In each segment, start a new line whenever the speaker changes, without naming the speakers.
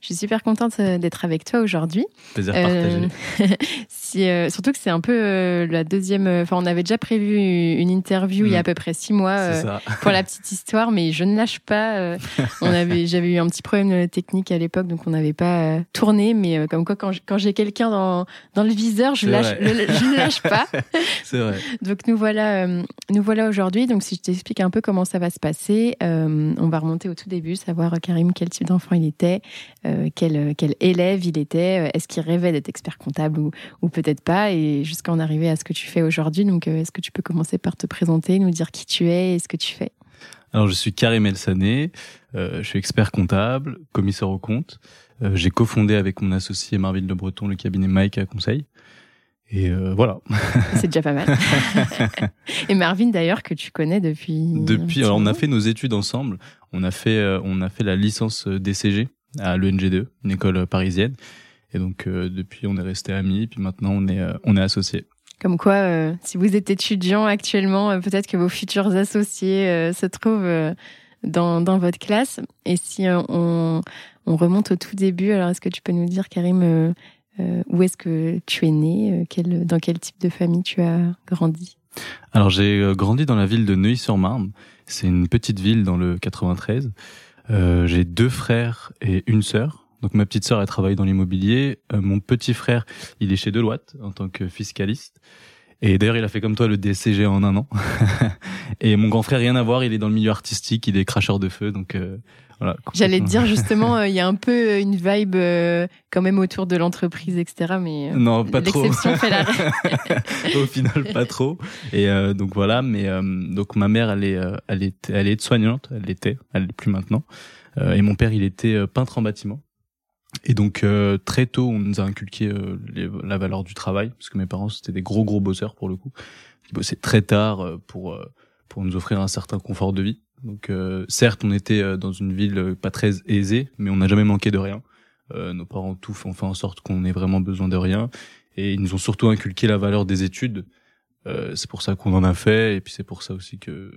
Je suis super contente euh, d'être avec toi aujourd'hui.
Plaisir partagé.
Euh, si, euh, surtout que c'est un peu euh, la deuxième. Enfin, on avait déjà prévu une interview il y a à
Mm.
peu près six mois pour la petite histoire, mais je ne lâche pas. on avait, j'avais eu un petit problème technique à l'époque, donc on n'avait pas tourné. Mais comme quoi, quand, j'ai quelqu'un dans, dans le viseur, je,
C'est
lâche,
vrai.
le- je ne lâche pas.
C'est vrai.
Donc nous voilà, nous voilà aujourd'hui. Donc si je t'explique un peu comment ça va se passer, on va remonter au tout début, savoir Karim quel type d'enfant il était, euh, euh, quel élève il était, euh, est-ce qu'il rêvait d'être expert comptable ou, ou peut-être pas, et jusqu'à en arriver à ce que tu fais aujourd'hui. Donc euh, est-ce que tu peux commencer par te présenter, nous dire qui tu es et ce que tu fais?
Alors je suis Karim Elsané, euh, je suis expert comptable, commissaire aux comptes. Euh, J'ai cofondé avec mon associé Marvin Le Breton le cabinet Mike à Conseil. Et euh, voilà.
C'est déjà pas mal. et Marvin d'ailleurs que tu connais depuis.
Depuis, alors on a fait nos études ensemble. On a fait, euh, on a fait la licence DCG à l'ENG2, une école parisienne. Et donc euh, depuis, on est resté amis. Puis maintenant, on est, euh, on est associés.
Comme quoi, euh, si vous êtes étudiant actuellement, euh, peut-être que vos futurs associés euh, se trouvent euh, dans, dans votre classe. Et si euh, on, on remonte au tout début, alors est-ce que tu peux nous dire, Karim, euh, euh, où est-ce que tu es né euh, quel, Dans quel type de famille tu as grandi?
Alors j'ai euh, grandi dans la ville de Neuilly-sur-Marne. C'est une petite ville dans le 93. Euh, j'ai deux frères et une sœur. Donc ma petite sœur elle travaille dans l'immobilier. Euh, mon petit frère il est chez Deloitte en tant que fiscaliste. Et d'ailleurs il a fait comme toi le DCG en un an. et mon grand frère rien à voir, il est dans le milieu artistique, il est cracheur de feu. Donc euh, voilà.
J'allais te dire justement, euh, il y a un peu une vibe euh, quand même autour de l'entreprise, etc. Mais euh,
Non, pas trop.
l'exception fait la règle.
Au final, pas trop. Et euh, donc voilà, mais euh, donc ma mère, elle est, euh, elle est, elle est soignante, elle l'était, elle l'est plus maintenant. Euh, et mon père, il était euh, peintre en bâtiment. Et donc euh, très tôt, on nous a inculqué euh, les- la valeur du travail, parce que mes parents c'était des gros gros bosseurs pour le coup. Ils bossaient très tard euh, pour euh, pour nous offrir un certain confort de vie. Donc euh, certes, on était euh, dans une ville euh, pas très aisée, mais on n'a jamais manqué de rien. Nos parents tout ont fait en sorte qu'on ait vraiment besoin de rien. Et ils nous ont surtout inculqué la valeur des études. C'est pour ça qu'on en a fait, et puis c'est pour ça aussi que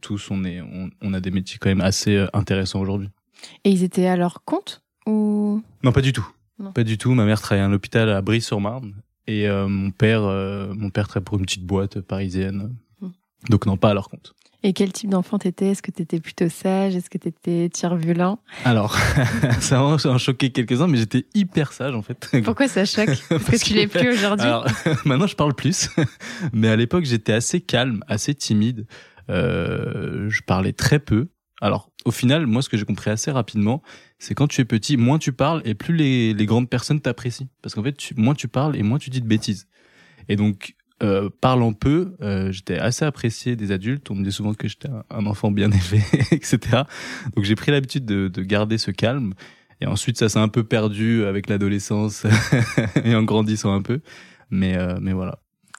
tous on est, on, on a des métiers quand même assez intéressants aujourd'hui.
Et ils étaient à leur compte ou?
Non, pas du tout.
Non.
Pas du tout. Ma mère travaillait à l'hôpital à Brie-sur-Marne, et euh, mon père, euh, mon père travaille pour une petite boîte parisienne.
Hmm.
Donc non, pas à leur compte.
Et quel type d'enfant t'étais? Est-ce que t'étais plutôt sage? Est-ce que t'étais turbulent?
Alors, ça va en choquer quelques-uns, mais j'étais hyper sage en fait.
Pourquoi ça choque? Parce que tu l'es plus aujourd'hui.
Alors, maintenant, je parle plus. Mais à l'époque, j'étais assez calme, assez timide. Euh, je parlais très peu. Alors, au final, moi, ce que j'ai compris assez rapidement, c'est quand tu es petit, moins tu parles et plus les, les grandes personnes t'apprécient. Parce qu'en fait, tu- moins tu parles et moins tu dis de bêtises. Et donc, euh, parlant peu, euh, j'étais assez apprécié des adultes. On me disait souvent que j'étais un, enfant bien élevé, etc. Donc, j'ai pris l'habitude de, de garder ce calme. Et ensuite, ça s'est un peu perdu avec l'adolescence et en grandissant un peu. Mais, euh, mais voilà.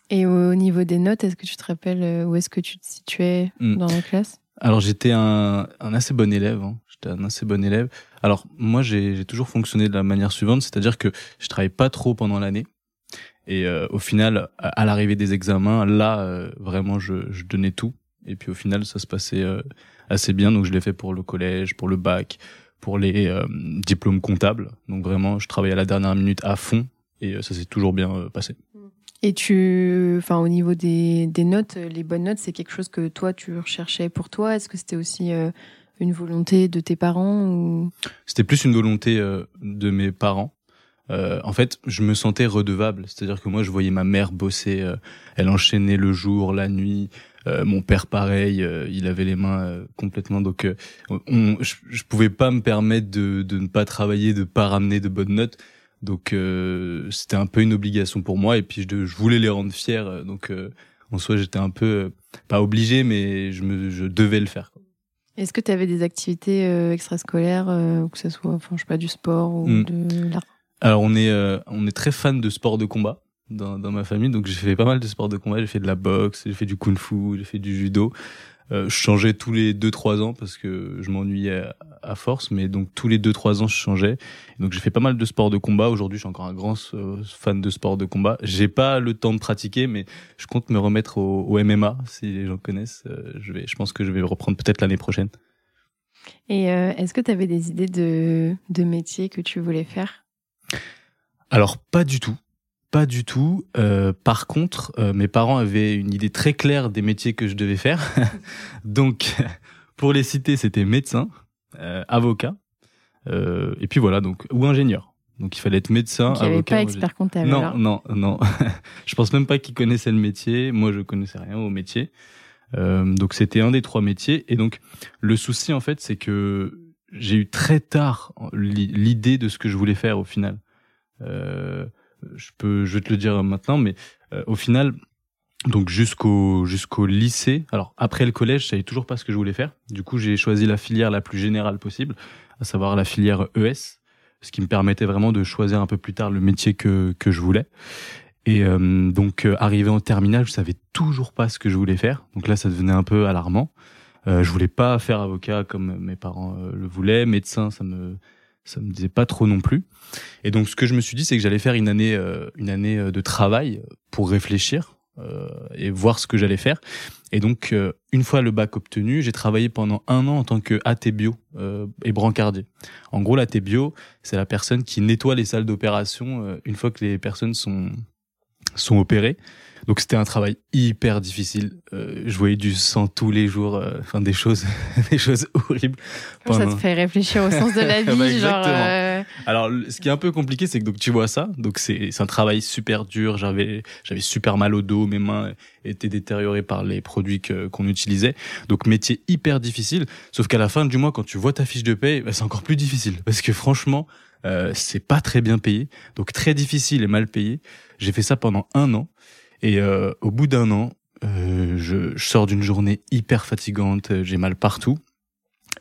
Et au niveau des notes, est-ce que tu te rappelles euh, où est-ce que tu te situais
Hmm.
dans la classe?
Alors j'étais un, un assez bon élève. hein. J'étais un assez bon élève. Alors moi j'ai j'ai toujours fonctionné de la manière suivante, c'est-à-dire que je travaille pas trop pendant l'année Et au final, à, l'arrivée des examens, là, vraiment, je, je, donnais tout. Et puis au final, ça se passait assez bien. Donc je l'ai fait pour le collège, pour le bac, pour les diplômes comptables. Donc vraiment, je travaillais à la dernière minute à fond et ça s'est toujours bien passé.
Et tu, enfin, au niveau des, des notes, les bonnes notes, c'est quelque chose que toi tu recherchais pour toi? Est-ce que c'était aussi une volonté de tes parents ou?
C'était plus une volonté euh, de mes parents. Euh, en fait, je me sentais redevable, c'est-à-dire que moi, je voyais ma mère bosser, euh, elle enchaînait le jour, la nuit. Euh, mon père, pareil, il avait les mains complètement. Donc, on, je, je pouvais pas me permettre de, de ne pas travailler, de pas ramener de bonnes notes. Donc, c'était un peu une obligation pour moi. Et puis, je, je voulais les rendre fiers. Donc, en soi, j'étais un peu pas obligé, mais je me, je devais le faire. Quoi.
Est-ce que tu avais des activités euh, extrascolaires, euh, que ce soit, enfin, je sais pas, du sport ou hmm. de l'art?
Alors, on est, euh, on est très fan de sport de combat dans, dans ma famille, donc j'ai fait pas mal de sports de combat. J'ai fait de la boxe, j'ai fait du kung-fu, j'ai fait du judo. Euh, je changeais tous les 2-3 ans parce que je m'ennuyais à, force, mais donc tous les 2-3 ans je changeais. donc j'ai fait pas mal de sports de combat. Aujourd'hui, je suis encore un grand euh, fan de sport de combat. J'ai pas le temps de pratiquer, mais je compte me remettre au, MMA si les gens connaissent. Euh, je vais, je pense que je vais reprendre peut-être l'année prochaine.
Et est-ce que tu avais des idées de, de métier que tu voulais faire?
Alors pas du tout. Pas du tout. Euh, par contre, euh, mes parents avaient une idée très claire des métiers que je devais faire. donc, pour les citer, c'était médecin, euh, avocat, et puis voilà, donc ou ingénieur. Donc il fallait être médecin,
donc, il avocat. pas expert comptable.
Non, non, non. je pense même pas qu'ils connaissaient le métier. Moi, je connaissais rien au métier. donc c'était un des trois métiers. Et donc le souci en fait, c'est que j'ai eu très tard l'idée de ce que je voulais faire au final. Euh, je peux, je vais te le dire maintenant, mais euh, au final, donc jusqu'au jusqu'au lycée. Alors après le collège, je savais toujours pas ce que je voulais faire. Du coup, j'ai choisi la filière la plus générale possible, à savoir la filière ES, ce qui me permettait vraiment de choisir un peu plus tard le métier que que je voulais. Et euh, donc euh, arrivé en terminale, je savais toujours pas ce que je voulais faire. Donc là, ça devenait un peu alarmant. Euh, je voulais pas faire avocat comme mes parents le voulaient, médecin, ça me ça me disait pas trop non plus. Et donc ce que je me suis dit, c'est que j'allais faire une année, euh, une année euh, de travail pour réfléchir euh, et voir ce que j'allais faire. Et donc une fois le bac obtenu, j'ai travaillé pendant un an en tant que AT et brancardier. En gros, l'AT bio, c'est la personne qui nettoie les salles d'opération une fois que les personnes sont sont opérées. Donc c'était un travail hyper difficile. Euh, je voyais du sang tous les jours, euh, enfin des choses, des choses horribles.
Ça te fait réfléchir au sens de la vie, bah, genre.
Euh... Alors, ce qui est un peu compliqué, c'est que donc tu vois ça. Donc c'est un travail super dur. J'avais j'avais super mal au dos, mes mains étaient détériorées par les produits qu'on utilisait. Donc métier hyper difficile. Sauf qu'à la fin du mois, quand tu vois ta fiche de paie, bah, c'est encore plus difficile parce que franchement, euh, c'est pas très bien payé. Donc très difficile et mal payé. J'ai fait ça pendant un an. Et euh, au bout d'un an, euh, je, je, sors d'une journée hyper fatigante, j'ai mal partout.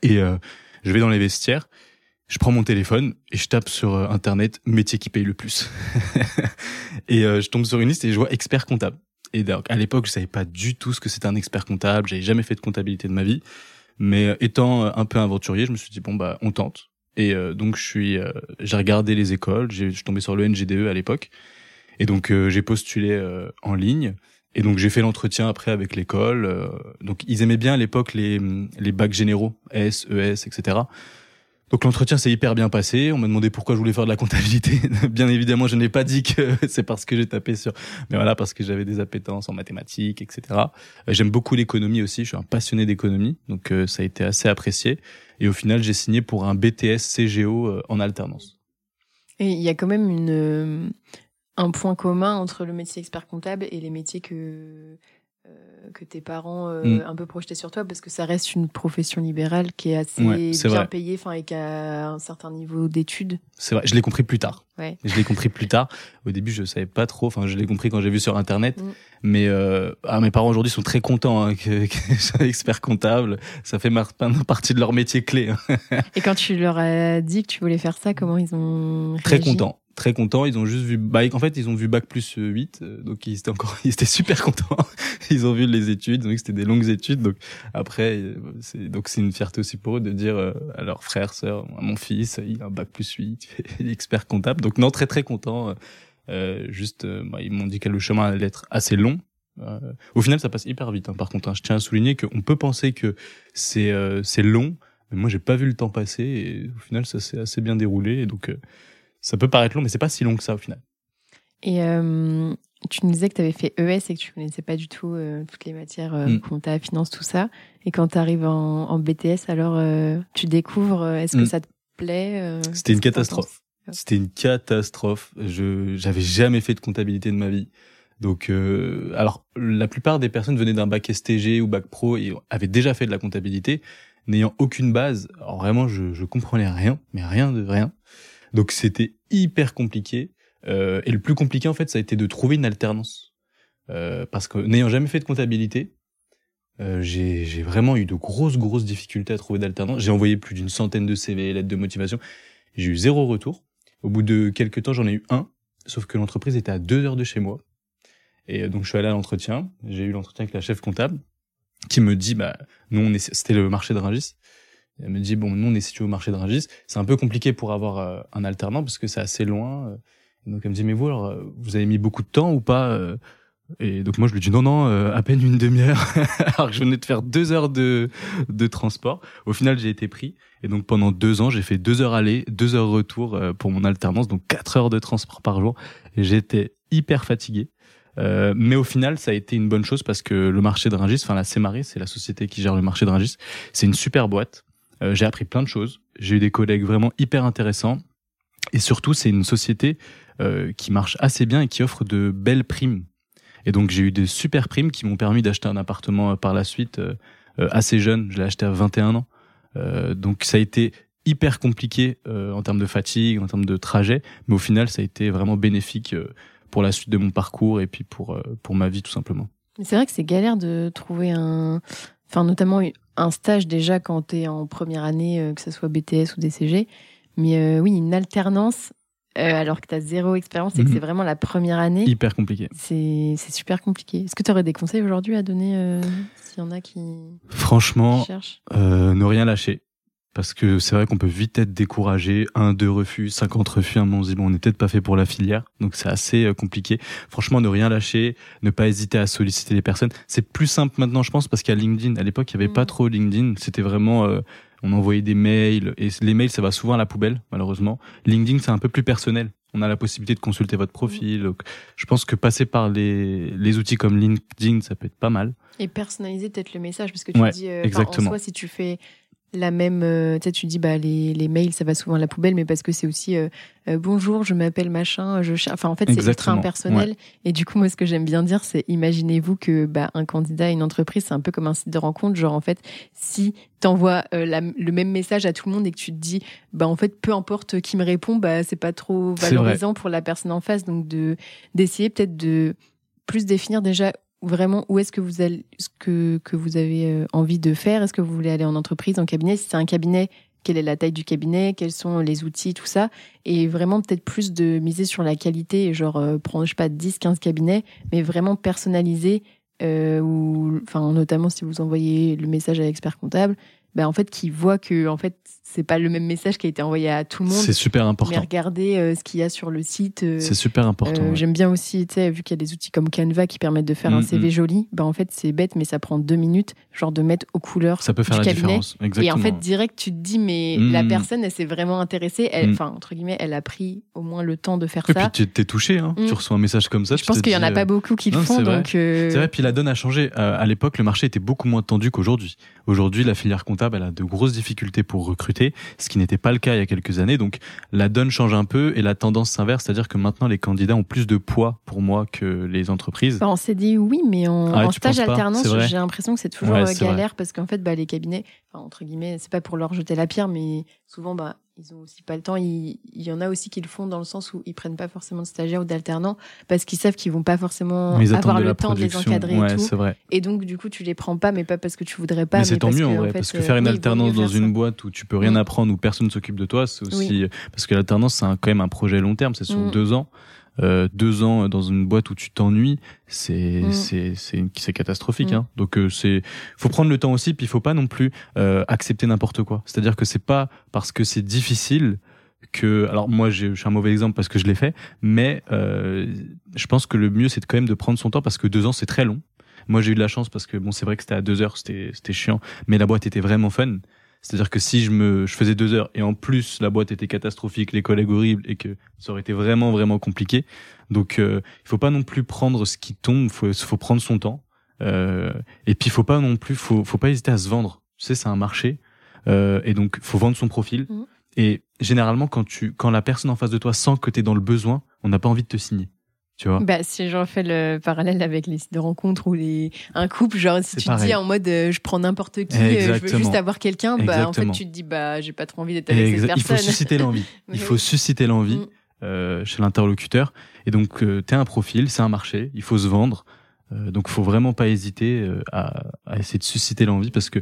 Et euh, je vais dans les vestiaires, je prends mon téléphone et je tape sur euh, Internet métier qui paye le plus. et euh, je tombe sur une liste et je vois expert comptable. Et donc, à l'époque, je savais pas du tout ce que c'était un expert comptable. J'avais jamais fait de comptabilité de ma vie. Mais étant un peu aventurier, je me suis dit bon bah on tente. Et donc je suis, j'ai regardé les écoles. Je suis tombé sur le NGDE à l'époque. Et donc euh, j'ai postulé euh, en ligne. Et donc j'ai fait l'entretien après avec l'école. Euh, donc ils aimaient bien à l'époque les, les bacs généraux, S, ES, etc. Donc l'entretien s'est hyper bien passé. On m'a demandé pourquoi je voulais faire de la comptabilité. bien évidemment, je n'ai pas dit que c'est parce que j'ai tapé sur, mais voilà, parce que j'avais des appétences en mathématiques, etc. J'aime beaucoup l'économie aussi. Je suis un passionné d'économie, donc ça a été assez apprécié. Et au final, j'ai signé pour un BTS CGO en alternance.
Et il y a quand même une un point commun entre le métier expert comptable et les métiers que euh, que tes parents euh, mm. un peu projetaient sur toi parce que ça reste une profession libérale qui est assez bien payée enfin et qui a un certain niveau d'études.
C'est vrai, je l'ai compris plus tard. Ouais. Je l'ai compris plus tard. Au début, je savais pas trop. Enfin, je l'ai compris quand j'ai vu sur internet. Mm. Mais euh, ah, mes parents aujourd'hui sont très contents hein, que, que je sois expert comptable. Ça fait partie de leur métier clé.
Hein. et quand tu leur as dit que tu voulais faire ça, comment ils ont réagi?
Très contents très contents. Ils ont juste vu bac. En fait, ils ont vu bac plus 8. Euh, donc, ils étaient encore, ils étaient super contents. ils ont vu les études. Ils ont vu que c'était des longues études. Donc, après, euh, c'est, donc, c'est une fierté aussi pour eux de dire euh, à leurs frères, sœurs, à mon fils, il a un bac plus 8. Il est expert comptable. Donc, non, très, très content. Euh, juste, euh, bah, ils m'ont dit que le chemin allait être assez long. Euh, au final, ça passe hyper vite. hein. Par contre, hein, je tiens à souligner qu'on peut penser que c'est euh, c'est long, mais moi, j'ai pas vu le temps passer. Et au final, ça s'est assez bien déroulé. Et donc, euh, ça peut paraître long, mais c'est pas si long que ça au final.
Et euh, tu nous disais que tu avais fait ES et que tu connaissais pas du tout euh, toutes les matières, euh,
Mm.
compta, finance, tout ça. Et quand tu arrives en, en BTS, alors euh, tu découvres, est-ce que
Mm.
ça te plaît
C'était une catastrophe. C'était une catastrophe. Je j'avais jamais fait de comptabilité de ma vie. Donc, euh, alors la plupart des personnes venaient d'un bac STG ou bac pro et avaient déjà fait de la comptabilité, n'ayant aucune base. Alors vraiment, je, je comprenais rien, mais rien de rien. Donc c'était hyper compliqué. Euh, et le plus compliqué en fait, ça a été de trouver une alternance, Euh, parce que n'ayant jamais fait de comptabilité, euh, j'ai vraiment eu de grosses grosses difficultés à trouver d'alternance. J'ai envoyé plus d'une centaine de CV, lettres de motivation. J'ai eu zéro retour. Au bout de quelques temps, j'en ai eu un, sauf que l'entreprise était à deux heures de chez moi. Et euh, donc, je suis allé à l'entretien. J'ai eu l'entretien avec la chef comptable, qui me dit, bah, nous, on est, c'était le marché de Rungis. Elle me dit, bon, nous, on est situé au marché de Rungis. C'est un peu compliqué pour avoir euh, un alternant parce que c'est assez loin. euh. Donc, elle me dit, mais vous, alors, euh, vous avez mis beaucoup de temps ou pas Et donc, moi, je lui dis, non, non, à peine une demi-heure. alors que je venais de faire deux heures de, de transport. Au final, j'ai été pris. Et donc pendant deux ans, j'ai fait deux heures aller, deux heures retour pour mon alternance, donc quatre heures de transport par jour. J'étais hyper fatigué. Mais au final, ça a été une bonne chose parce que le marché de Rungis, enfin la Cémaré, c'est la société qui gère le marché de Rungis, c'est une super boîte. Euh, j'ai appris plein de choses. J'ai eu des collègues vraiment hyper intéressants. Et surtout, c'est une société euh, qui marche assez bien et qui offre de belles primes. Et donc j'ai eu des super primes qui m'ont permis d'acheter un appartement euh, par la suite assez jeune. Je l'ai acheté à 21 ans. Donc ça a été hyper compliqué en termes de fatigue, en termes de trajet, mais au final ça a été vraiment bénéfique pour la suite de mon parcours et puis pour pour ma vie tout simplement.
C'est vrai que c'est galère de trouver un. Enfin, notamment un stage déjà quand tu es en première année, euh, que ce soit BTS ou DCG. Mais euh, oui, une alternance, euh, alors que tu as zéro expérience et que
Mhm.
c'est vraiment la première année,
Hyper compliqué.
c'est super compliqué. Est-ce que tu aurais des conseils aujourd'hui à donner euh, s'il y en a qui
Franchement,
cherchent?
euh, ne rien lâcher. Parce que c'est vrai qu'on peut vite être découragé, un, deux refus, 50 refus, un moment on se dit bon on n'est peut-être pas fait pour la filière, donc c'est assez euh, compliqué. Franchement, ne rien lâcher, ne pas hésiter à solliciter les personnes. C'est plus simple maintenant, je pense, parce a LinkedIn. À l'époque, il y avait pas
Mhm.
trop LinkedIn. C'était vraiment, euh, on envoyait des mails et les mails, ça va souvent à la poubelle, malheureusement. LinkedIn, c'est un peu plus personnel. On a la possibilité de consulter votre profil. Donc, je pense que passer par les, les outils comme LinkedIn, ça peut être pas mal.
Et personnaliser peut-être le message, parce que tu
Ouais,
dis, euh,
exactement.
en soi, si tu fais la même, euh, tu sais, tu dis, bah, les, les mails, ça va souvent à la poubelle, mais parce que c'est aussi, euh, euh, bonjour, je m'appelle machin, je Enfin, en fait, c'est ultra impersonnel. Et du coup, moi, ce que j'aime bien dire, c'est imaginez-vous que bah, un candidat à une entreprise, c'est un peu comme un site de rencontre. Genre, en fait, si t'envoies euh, la- le même message à tout le monde et que tu te dis, bah, en fait, peu importe qui me répond, bah, c'est pas trop valorisant pour la personne en face. Donc, de d'essayer peut-être de plus définir déjà vraiment où est-ce que vous allez, ce que, que vous avez euh, envie de faire? Est-ce que vous voulez aller en entreprise, en cabinet? Si c'est un cabinet, quelle est la taille du cabinet? Quels sont les outils, tout ça? Et vraiment peut-être plus de miser sur la qualité, genre euh, prendre, je sais pas, 10, 15 cabinets, mais vraiment personnaliser, euh, ou, enfin, notamment si vous envoyez le message à l'expert comptable, ben, en fait, qui voit que en fait, c'est pas le même message qui a été envoyé à tout le monde.
C'est super
Mais
important.
regardez euh, ce qu'il y a sur le site. euh,
C'est super important.
euh,
ouais.
J'aime bien aussi, tu sais, vu qu'il y a des outils comme Canva qui permettent de faire un
Mm,
CV joli, ben en fait c'est bête, mais ça prend deux minutes, genre de mettre aux couleurs
Ça peut faire
du
la
cabinet.
différence. Exactement.
Et en fait, direct, tu te dis, mais
Mm.
la personne, elle s'est vraiment intéressée, elle,
Mm.
enfin, entre guillemets, elle a pris au moins le temps de faire
Et
ça.
puis tu t'es touché, hein.
Mm.
tu reçois un message comme ça.
Je pense qu'il y en a pas beaucoup qui le font,
c'est vrai. puis la donne a changé. À l'époque, le marché était beaucoup moins tendu qu'aujourd'hui. Aujourd'hui, la filière comptable, elle a de grosses difficultés pour recruter, ce qui n'était pas le cas il y a quelques années. Donc, la donne change un peu et la tendance s'inverse, c'est-à-dire que maintenant, les candidats ont plus de poids pour moi que les entreprises.
Enfin, on s'est dit oui, mais en,
Ah ouais,
en stage alternance, j'ai l'impression que c'est toujours
Ouais,
euh,
vrai.
galère parce qu'en fait, bah, les cabinets, enfin, entre guillemets, c'est pas pour leur jeter la pierre, mais souvent, bah, ils ont aussi pas le temps. Il, il y en a aussi qui le font dans le sens où ils prennent pas forcément de stagiaires ou d'alternants parce qu'ils savent qu'ils vont pas forcément
Ils
avoir le temps de les encadrer
ouais,
et tout.
vrai.
Et donc, du coup, tu les prends pas, mais pas parce que tu voudrais pas.
mais c'est tant mieux en vrai,
fait,
parce que
euh,
faire une
oui,
alternance dans une boîte où tu peux rien apprendre, où personne s'occupe de toi, c'est aussi
Oui.
parce que l'alternance c'est quand même un projet long terme, c'est sur
Mm.
deux ans. Euh, deux ans dans une boîte où tu t'ennuies, c'est
Mm.
c'est c'est c'est catastrophique.
Mm.
Hein. Donc euh, c'est faut prendre le temps aussi, puis il faut pas non plus euh, accepter n'importe quoi. C'est-à-dire que c'est pas parce que c'est difficile que alors moi je suis un mauvais exemple parce que je l'ai fait mais euh, je pense que le mieux c'est quand même de prendre son temps parce que deux ans c'est très long moi j'ai eu de la chance parce que bon c'est vrai que c'était à deux heures c'était c'était chiant mais la boîte était vraiment fun c'est-à-dire que si je me je faisais deux heures et en plus la boîte était catastrophique les collègues horribles et que ça aurait été vraiment vraiment compliqué. Donc euh, il faut pas non plus prendre ce qui tombe faut faut prendre son temps. Euh, et puis faut pas non plus faut faut pas hésiter à se vendre. Tu sais c'est un marché. Euh, et donc faut vendre son profil.
Mhm.
et généralement quand tu quand la personne en face de toi sent que tu es dans le besoin on n'a pas envie de te signer tu vois.
Bah, si j'en fais le parallèle avec les sites de rencontres ou les... un couple, genre si tu te dis en mode euh, je prends n'importe qui, euh, je veux juste avoir quelqu'un, bah en fait tu te dis bah j'ai pas trop envie d'être avec cette
il faut
personne.
susciter l'envie. Il faut susciter l'envie
Mm.
euh, chez l'interlocuteur. Et donc euh, t'es un profil c'est un marché il faut se vendre. Euh, donc faut vraiment pas hésiter à, à essayer de susciter l'envie parce que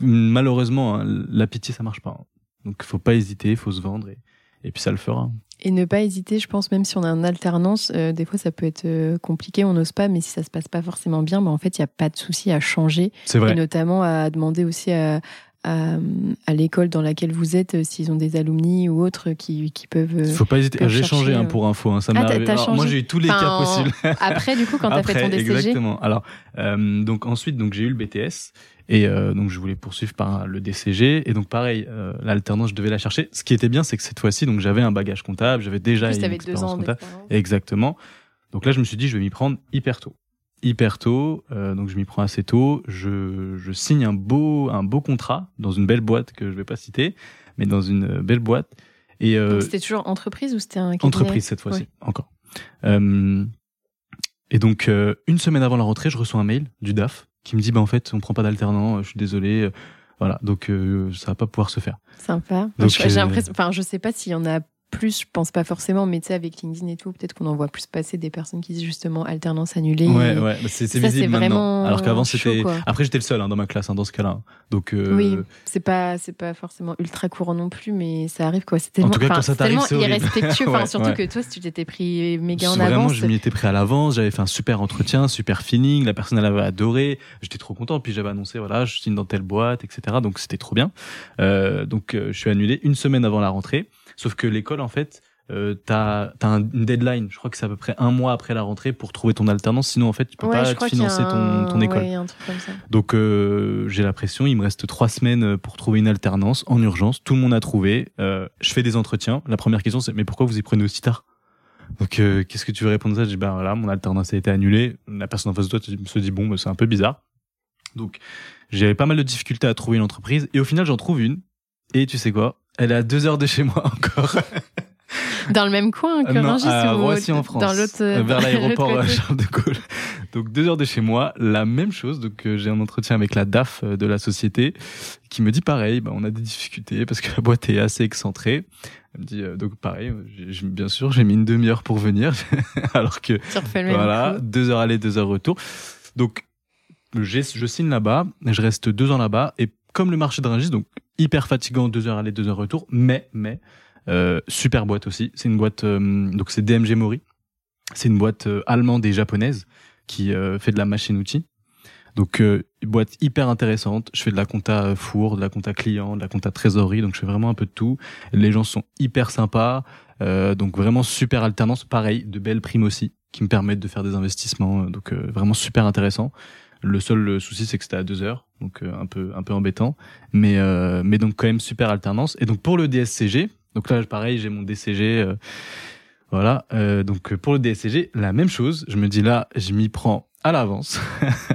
malheureusement hein, la pitié ça marche pas hein. donc faut pas hésiter faut se vendre et, et puis ça le fera
Et ne pas hésiter, je pense, même si on a une alternance, euh, des fois ça peut être euh, compliqué, on n'ose pas, mais si ça se passe pas forcément bien, bah, en fait il n'y a pas de souci à changer.
c'est
Et
vrai
notamment à demander aussi à, à, à l'école dans laquelle vous êtes, euh, s'ils ont des alumni ou autres qui, qui peuvent. euh,
faut pas hésiter j'ai changé hein,
euh.
pour info hein, ça
Ah,
arrivé.
t'as
Alors, moi j'ai eu tous les
Enfin,
cas possibles
Après, du coup, quand tu as fait ton DCG,
Exactement. Alors, euh, donc ensuite, donc j'ai eu le BTS et euh, donc je voulais poursuivre par le DCG et donc pareil, euh, l'alternance, je devais la chercher. Ce qui était bien, c'est que cette fois-ci, donc j'avais un bagage comptable, j'avais déjà une expérience comptable. Exactement. Donc là, je me suis dit, je vais m'y prendre hyper tôt. Hyper tôt, euh, donc je m'y prends assez tôt. Je, je signe un beau, un beau contrat dans une belle boîte que je vais pas citer, mais dans une belle boîte. Et euh,
C'était toujours entreprise ou c'était un cabinet?
Entreprise cette fois-ci, encore. Euh, et donc une semaine avant la rentrée, je reçois un mail du DAF qui me dit bah en fait on prend pas d'alternant, je suis désolé, voilà donc ça va pas pouvoir se faire.
Sympa.
Donc,
Je- J'ai l'impression, enfin, je sais pas s'il y en a plus, je pense pas forcément, mais tu sais, avec LinkedIn et tout, peut-être qu'on en voit plus passer des personnes qui disent justement alternance annulée.
Ouais ouais, c'est visible maintenant.
vraiment
Alors qu'avant c'était. Après j'étais le seul hein, dans ma classe hein, dans ce cas-là. Donc euh,
Oui, c'est pas, c'est pas forcément ultra courant non plus, mais ça arrive quoi. C'est tellement,
tout cas, quand ça
tellement irrespectueux.
Ouais,
surtout
ouais.
que toi, si tu t'étais pris méga en
Vraiment,
avance.
je m'y étais pris à l'avance. J'avais fait un super entretien, super feeling. La personne, elle avait adoré. J'étais trop content. Puis j'avais annoncé, voilà, je signe dans telle boîte, etc. Donc c'était trop bien. Euh, donc euh, je suis annulé une semaine avant la rentrée. Sauf que l'école, en fait, euh, t'as as un- une deadline. Je crois que c'est à peu près un mois après la rentrée pour trouver ton alternance. Sinon, en fait, tu peux
Ouais,
pas te financer ton,
un-
ton école.
ouais, un truc comme ça.
Donc euh, j'ai la pression, il me reste trois semaines pour trouver une alternance en urgence. Tout le monde a trouvé. Euh, je fais des entretiens. La première question c'est mais pourquoi vous y prenez aussi tard? Donc euh, qu'est-ce que tu veux répondre à ça? Je dis bah voilà mon alternance a été annulée. La personne en face de toi se dit bon bah, c'est un peu bizarre. Donc j'avais pas mal de difficultés à trouver une entreprise et au final j'en trouve une. Et tu sais quoi? Elle est à deux heures de chez moi encore.
Dans le même coin que
non, à
ou
Roissy en France,
Dans l'autre.
Euh, vers l'aéroport euh, Charles de Gaulle. Donc deux heures de chez moi, la même chose. Donc euh, j'ai un entretien avec la DAF de la société qui me dit pareil. Bah, on a des difficultés parce que la boîte est assez excentrée. Elle me dit euh, donc pareil. bien sûr, j'ai mis une demi-heure pour venir, alors que voilà, deux heures aller, deux heures retour. Donc je signe là-bas, je reste deux ans là-bas et comme le marché de Rungis, donc hyper fatigant, deux heures aller, deux heures retour, mais mais euh, super boîte aussi. C'est une boîte, euh, donc c'est DMG Mori. C'est une boîte euh, allemande et japonaise qui euh, fait de la machine-outil. Donc euh, boîte hyper intéressante. Je fais de la compta four, de la compta client, de la compta trésorerie. Donc je fais vraiment un peu de tout. Les gens sont hyper sympas. Donc vraiment super alternance. Pareil, de belles primes aussi qui me permettent de faire des investissements. Donc vraiment super intéressant. Le seul euh, souci c'est que c'était à deux heures, donc euh, un peu un peu embêtant. Mais euh, mais donc quand même super alternance. Et donc pour le DSCG, donc là pareil j'ai mon DCG. voilà, euh, donc pour le DSCG, la même chose. Je me dis là, je m'y prends à l'avance.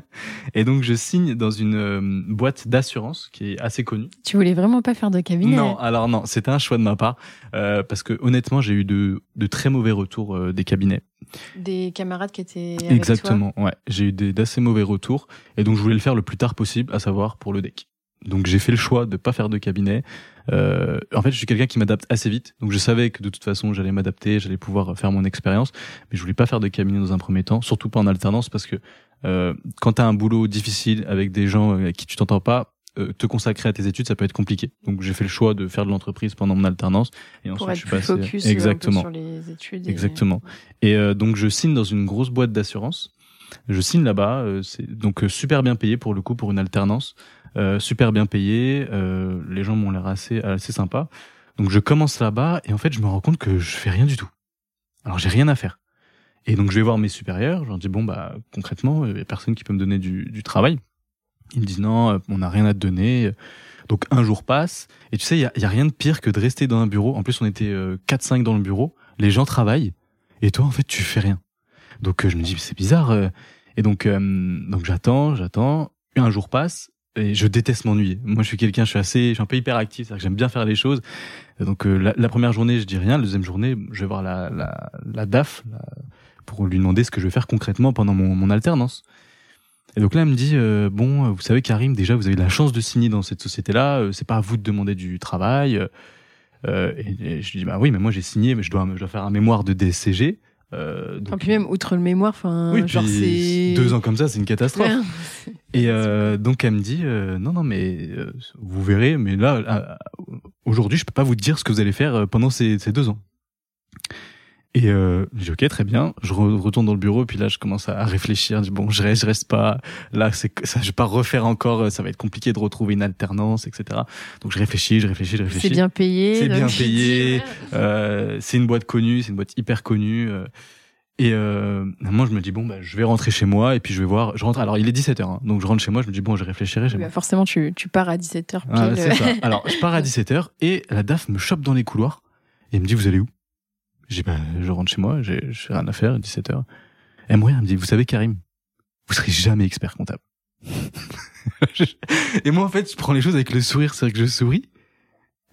et donc je signe dans une euh, boîte d'assurance qui est assez connue.
Tu voulais vraiment pas faire de cabinet
Non, alors non, c'était un choix de ma part euh, parce que honnêtement, j'ai eu de, de très mauvais retours des cabinets.
Des camarades qui étaient.
Exactement, ouais. J'ai eu d'assez mauvais retours et donc je voulais le faire le plus tard possible, à savoir pour le deck. Donc j'ai fait le choix de pas faire de cabinet. Euh, en fait, je suis quelqu'un qui m'adapte assez vite, donc je savais que de toute façon j'allais m'adapter, j'allais pouvoir faire mon expérience, mais je voulais pas faire de cabinet dans un premier temps, surtout pas en alternance parce que euh, quand t'as un boulot difficile avec des gens avec qui tu t'entends pas, euh, te consacrer à tes études ça peut être compliqué. Donc j'ai fait le choix de faire de l'entreprise pendant mon alternance et ensuite
pour
je suis
plus
passé
focus euh,
exactement.
sur les études. et-
Exactement. Et euh, donc je signe dans une grosse boîte d'assurance. Je signe là-bas, euh, c'est donc super bien payé pour le coup pour une alternance, euh, super bien payé. euh, les gens m'ont l'air assez assez sympa. Donc je commence là-bas et en fait je me rends compte que je fais rien du tout. Alors j'ai rien à faire. Et donc je vais voir mes supérieurs, je leur dis bon bah concrètement il y a personne qui peut me donner du, du travail. Ils me disent non, on n'a rien à te donner. Donc un jour passe et tu sais il y a, y a, rien de pire que de rester dans un bureau. En plus on était 4-5 dans le bureau, les gens travaillent et toi en fait tu fais rien. Donc je me dis c'est bizarre. Et donc donc j'attends, j'attends. Un jour passe et je déteste m'ennuyer. Moi, je suis quelqu'un, je suis assez, je suis un peu hyperactif, c'est-à-dire que j'aime bien faire les choses. donc euh, la, première journée, je dis rien. La deuxième journée, je vais voir la, la, DAF pour lui demander ce que je vais faire concrètement pendant mon alternance. Et donc là, elle me dit euh, bon, vous savez, Karim, déjà, vous avez de la chance de signer dans cette société-là. Euh, c'est pas à vous de demander du travail. Euh, et, et, je dis bah oui, mais moi j'ai signé, mais je dois, je dois faire un mémoire de DSCG.
Euh, donc... puis même outre le mémoire, enfin,
oui,
genre c'est
deux ans comme ça, c'est une catastrophe. Ouais. Et euh, donc elle me dit euh, non non mais euh, vous verrez, mais là aujourd'hui je peux pas vous dire ce que vous allez faire euh, pendant ces, ces deux ans. Et euh, je dis ok très bien, je re retourne dans le bureau puis là je commence à réfléchir, je dis bon je reste je reste pas là c'est ça je vais pas refaire encore, ça va être compliqué de retrouver une alternance etc. Donc je réfléchis, je réfléchis, je réfléchis.
C'est bien payé.
C'est bien payé. euh, c'est une boîte connue, c'est une boîte hyper connue. Et euh, moi, je me dis bon, bah, je vais rentrer chez moi et puis je vais voir. Je rentre. Alors, il est 17 h hein, donc je rentre chez moi. Je me dis bon, je réfléchirai.
Bah forcément, tu, tu pars à 17 h
Ah, c'est ça. Alors, je pars à 17 h et la DAF me chope dans les couloirs et me dit vous allez où? Je rentre chez moi. J'ai rien à faire. 17 h Elle me regarde, me dit vous savez Karim, vous serez jamais expert comptable. et moi, en fait, je prends les choses avec le sourire, c'est vrai que je souris.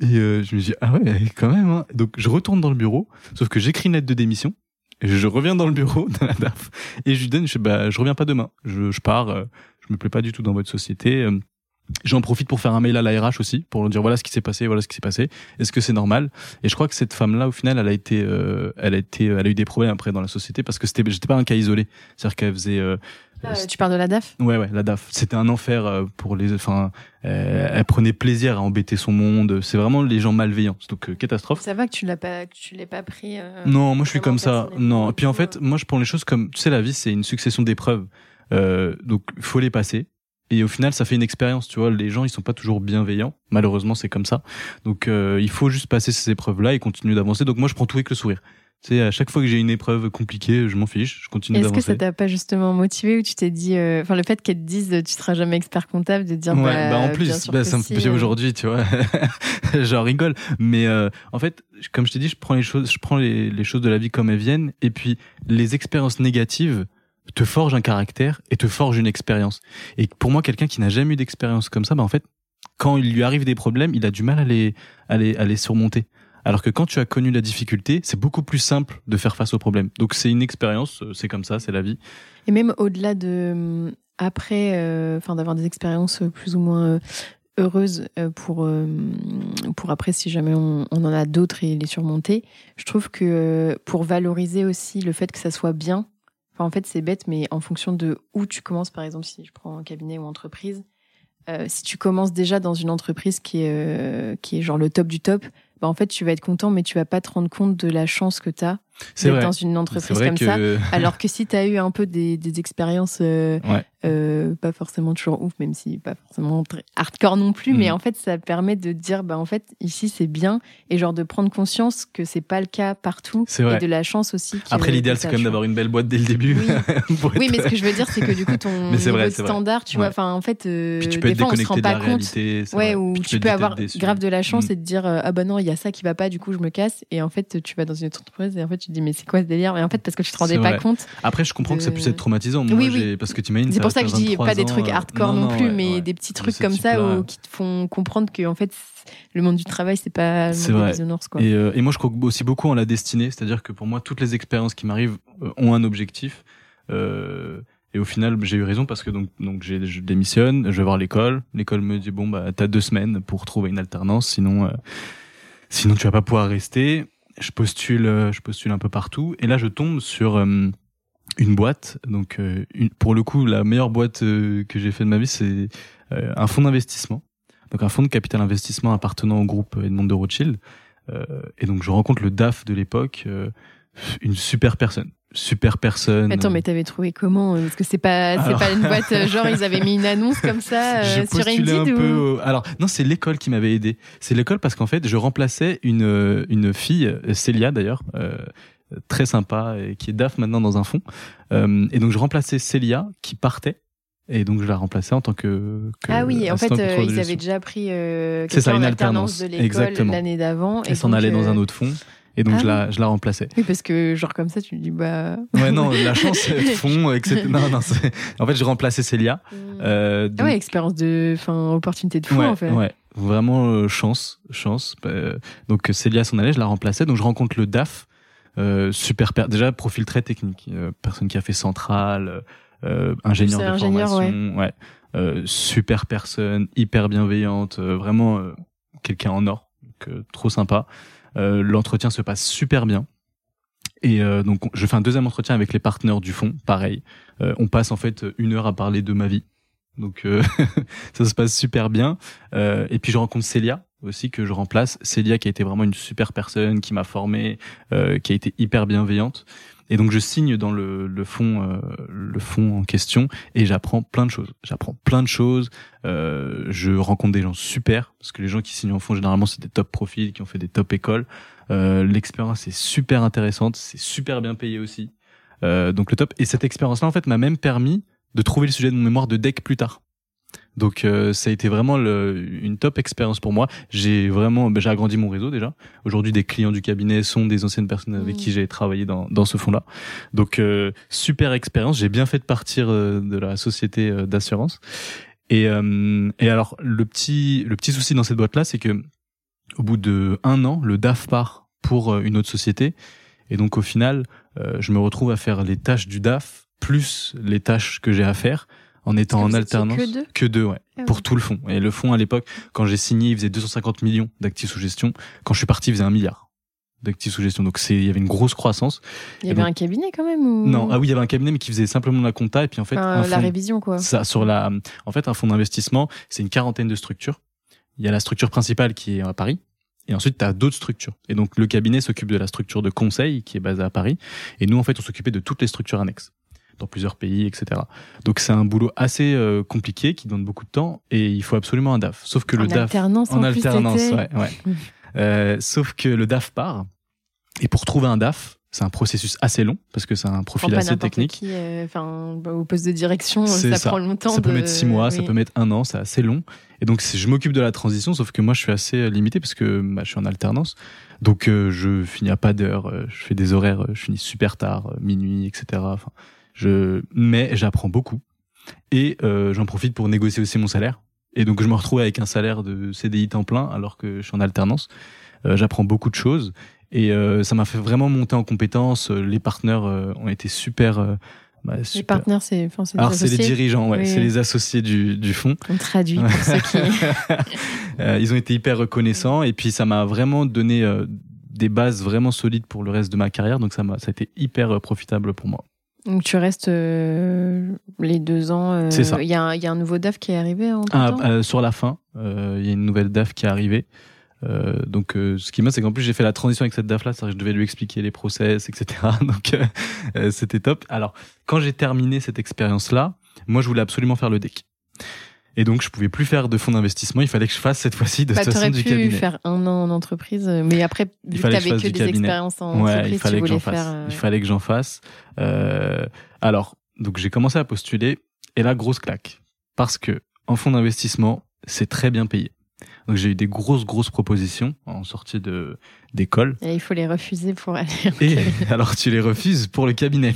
Et euh, je me dis ah ouais, quand même. Hein. Donc, je retourne dans le bureau, sauf que j'écris une lettre de démission je reviens dans le bureau de la DAF et je lui donne, je, bah, je reviens pas demain. Je, je pars, euh, je me plais pas du tout dans votre société. Euh, J'en profite pour faire un mail à l'ARH aussi, pour leur dire voilà ce qui s'est passé, voilà ce qui s'est passé. Est-ce que c'est normal? Et je crois que cette femme-là, au final, elle a été, euh, elle a été, elle a eu des problèmes après dans la société parce que c'était, j'étais pas un cas isolé. C'est-à-dire qu'elle faisait. Euh,
euh, tu parles de la DAF?
Ouais, ouais, la DAF. C'était un enfer pour les. Enfin, euh, elle prenait plaisir à embêter son monde. C'est vraiment les gens malveillants. Donc catastrophe.
Ça va que tu l'as pas, que tu l'aies pas pris.
non, moi je suis comme ça. Non. Et puis en fait, moi je prends les choses comme, tu sais, la vie c'est une succession d'épreuves. donc faut les passer. Et au final, ça fait une expérience, tu vois. Les gens, ils sont pas toujours bienveillants. Malheureusement, c'est comme ça. Donc, euh, il faut juste passer ces épreuves-là et continuer d'avancer. Donc, moi, je prends tout avec le sourire. Tu sais, à chaque fois que j'ai une épreuve compliquée, je m'en fiche, je continue d'avancer.
Est-ce que ça t'a pas justement motivé ou tu t'es dit, euh, enfin, le fait qu'elle te dise, tu seras jamais expert comptable, de dire,
ouais,
bah,
bah en plus, bah, ça me fait aujourd'hui, tu vois. J'en rigole. Mais euh, en fait, comme je t'ai dit, je prends les choses, je prends les, les choses de la vie comme elles viennent. Et puis, les expériences négatives, te forge un caractère et te forge une expérience. Et pour moi, quelqu'un qui n'a jamais eu d'expérience comme ça, bah en fait, quand il lui arrive des problèmes, il a du mal à les, à les, à les surmonter. Alors que quand tu as connu la difficulté, c'est beaucoup plus simple de faire face aux problèmes. Donc c'est une expérience, c'est comme ça, c'est la vie.
Et même au-delà de après, enfin d'avoir des expériences plus ou moins heureuses pour pour après si jamais on, on en a d'autres et les surmonter. Je trouve que pour valoriser aussi le fait que ça soit bien En fait, c'est bête, mais en fonction de où tu commences, par exemple, si je prends un cabinet ou entreprise, euh, si tu commences déjà dans une entreprise qui est, euh, qui est genre le top du top, bah en fait, tu vas être content, mais tu vas pas te rendre compte de la chance que tu as d'être dans une entreprise comme
que...
ça. Alors que si tu as eu un peu des, des expériences euh,
ouais.
euh, pas forcément toujours ouf, même si pas forcément très hardcore non plus, mmh. mais en fait, ça permet de dire, bah en fait, ici c'est bien, et genre de prendre conscience que c'est pas le cas partout,
vrai.
et de la chance aussi.
Après, l'idéal, c'est quand même d'avoir une belle boîte dès le début.
Oui, oui mais ce que je veux dire, c'est que du coup, ton niveau vrai, de standard, tu ouais. vois, enfin, en fait, euh,
Puis tu peux
des fois, on se rend pas compte. Ouais, ou
tu,
tu peux avoir grave de la chance mmh. et te dire, ah bah non, il y a ça qui va pas, du coup, je me casse, et en fait, tu vas dans une autre entreprise, et en fait, te dis, mais c'est quoi ce délire? Mais en fait parce que tu te rendais pas
vrai.
compte.
Après, je comprends de... que ça puisse être traumatisant. Moi,
oui, oui.
parce que tu.
C'est pour ça que je dis pas des trucs hardcore
non,
non,
non,
plus,
ouais,
mais
ouais.
des petits trucs comme ça où, qui te font comprendre que en fait le monde du travail c'est pas le monde des bisounours quoi.
Et, euh, et moi, je crois aussi beaucoup en la destinée, c'est-à-dire que pour moi, toutes les expériences qui m'arrivent euh, ont un objectif. Euh, et au final, j'ai eu raison parce que donc, donc je démissionne, je vais voir l'école. L'école me dit bon bah t'as deux semaines pour trouver une alternance, sinon euh, sinon tu vas pas pouvoir rester je postule, je postule un peu partout, et là je tombe sur euh, une boîte. Donc, euh, une, pour le coup, la meilleure boîte euh, que j'ai fait de ma vie, c'est un fonds d'investissement. Donc, un fonds de capital investissement appartenant au groupe Edmond de Rothschild. et donc, je rencontre le DAF de l'époque, une super personne, super personne.
Attends, mais t'avais trouvé comment Parce que c'est pas, c'est pas une boîte, euh, genre ils avaient mis une annonce comme ça euh, sur Indeed un
peu, Alors, non, c'est l'école qui m'avait aidé. C'est l'école parce qu'en fait, je remplaçais une, euh, une fille, Célia d'ailleurs, très sympa, et qui est DAF maintenant dans un fond. et donc, je remplaçais Célia qui partait. Et donc, je la remplaçais en tant que. que
ah oui, en fait, ils avaient déjà pris euh, ça, une alternance, de l'école l'année d'avant.
Et, s'en allait dans un autre fond. Et donc, ah je, la, je la remplaçais.
Oui, parce que, genre, comme ça, tu me dis, bah.
Ouais, non, la chance, fond, etc. Non, non, en fait, je remplaçais Célia.
Mmh. Euh, ah ouais, expérience de. Enfin, opportunité de fond, en fait.
Ouais, vraiment euh, chance, chance. Euh, donc, Célia s'en allait, je la remplaçais. Donc, je rencontre le DAF. Euh, super, déjà, profil très technique. personne qui a fait centrale, ingénieur de ingénieur, formation. Ouais. ouais. super personne, hyper bienveillante, vraiment quelqu'un en or. Donc, trop sympa. Euh, l'entretien se passe super bien. Et euh, donc je fais un deuxième entretien avec les partenaires du fond, pareil. Euh, on passe en fait une heure à parler de ma vie. Donc ça se passe super bien. et puis je rencontre Célia aussi que je remplace. Célia qui a été vraiment une super personne, qui m'a formé, qui a été hyper bienveillante. Et donc je signe dans le, le fond, euh, le fond en question, et j'apprends plein de choses. J'apprends plein de choses. Euh, je rencontre des gens super, parce que les gens qui signent en fond généralement c'est des top profils, qui ont fait des top écoles. Euh, L'expérience est super intéressante, c'est super bien payé aussi. Euh, donc le top. Et cette expérience-là en fait m'a même permis de trouver le sujet de mon mémoire de deck plus tard. Donc euh, ça a été vraiment le, une top expérience pour moi. J'ai vraiment, ben, j'ai agrandi mon réseau déjà. Aujourd'hui, des clients du cabinet sont des anciennes personnes avec mmh. qui j'ai travaillé dans, dans ce fond-là. Donc euh, super expérience. J'ai bien fait de partir euh, de la société d'assurance. Et, et alors le petit le petit souci dans cette boîte là, c'est que au bout de un an, le DAF part pour une autre société. Et donc au final, je me retrouve à faire les tâches du DAF plus les tâches que j'ai à faire en étant en alternance.
Que deux,
que deux ouais, ah pour tout le fonds. Et le fonds à l'époque, quand j'ai signé, il faisait 250 millions d'actifs sous gestion. Quand je suis parti, il faisait un milliard d'actifs sous gestion. Donc c'est, il y avait une grosse croissance.
Il y avait un cabinet quand même ou...
Non, ah oui, il y avait un cabinet mais qui faisait simplement la compta et puis en fait
la révision quoi.
Ça sur la, en fait un fonds d'investissement, c'est une quarantaine de structures. Il y a la structure principale qui est à Paris. Et ensuite, tu as d'autres structures. Et donc, le cabinet s'occupe de la structure de conseil qui est basée à Paris. Et nous, en fait, on s'occupait de toutes les structures annexes dans plusieurs pays, etc. Donc c'est un boulot assez euh, compliqué qui donne beaucoup de temps et il faut absolument un DAF. Sauf que
le
DAF
alternance
en, alternance, ouais, ouais. euh, sauf que le DAF part et pour trouver un DAF, c'est un processus assez long parce que c'est un profil assez technique.
Euh, enfin, bah, au poste de direction, ça, prend longtemps.
Ça peut mettre six mois, ça peut mettre un an, c'est assez long. Et donc, je m'occupe de la transition, sauf que moi, je suis assez limité parce que bah, je suis en alternance. Donc, je finis à pas d'heure, je fais des horaires, je finis super tard, minuit, etc. Enfin, je, mais j'apprends beaucoup et euh, j'en profite pour négocier aussi mon salaire. Et donc je me retrouve avec un salaire de CDI temps plein alors que je suis en alternance. Euh, j'apprends beaucoup de choses et euh, ça m'a fait vraiment monter en compétences. Les partenaires euh, ont été super.
Bah, Les partenaires, c'est enfin,
alors c'est les dirigeants, ouais, c'est les associés du, du fonds.
On traduit pour ceux qui.
ils ont été hyper reconnaissants et puis ça m'a vraiment donné des bases vraiment solides pour le reste de ma carrière. Donc ça m'a, ça a été hyper profitable pour moi.
Donc tu restes euh, les deux ans. Euh,
c'est ça.
Il y, a, y, a un nouveau DAF qui est arrivé en
ah, euh, Sur la fin, il y a une nouvelle DAF qui est arrivée. donc ce qui m'a c'est qu'en plus j'ai fait la transition avec cette DAF là, c'est-à-dire que je devais lui expliquer les process, etc. Donc c'était top. Alors quand j'ai terminé cette expérience là, moi je voulais absolument faire le deck. Et donc, je pouvais plus faire de fonds d'investissement. Il fallait que je fasse cette fois-ci de bah, façon du cabinet.
pu faire un an en entreprise, mais après, vu que tu que, des expériences en
ouais,
entreprise,
il fallait
tu
que j'en
fasse.
Euh, il fallait que j'en fasse. Euh, alors, donc j'ai commencé à postuler et là, grosse claque. Parce que en fonds d'investissement, c'est très bien payé. Donc j'ai eu des grosses grosses propositions en sortie de d'école.
Et il faut les refuser pour aller.
Et alors tu les refuses pour le cabinet.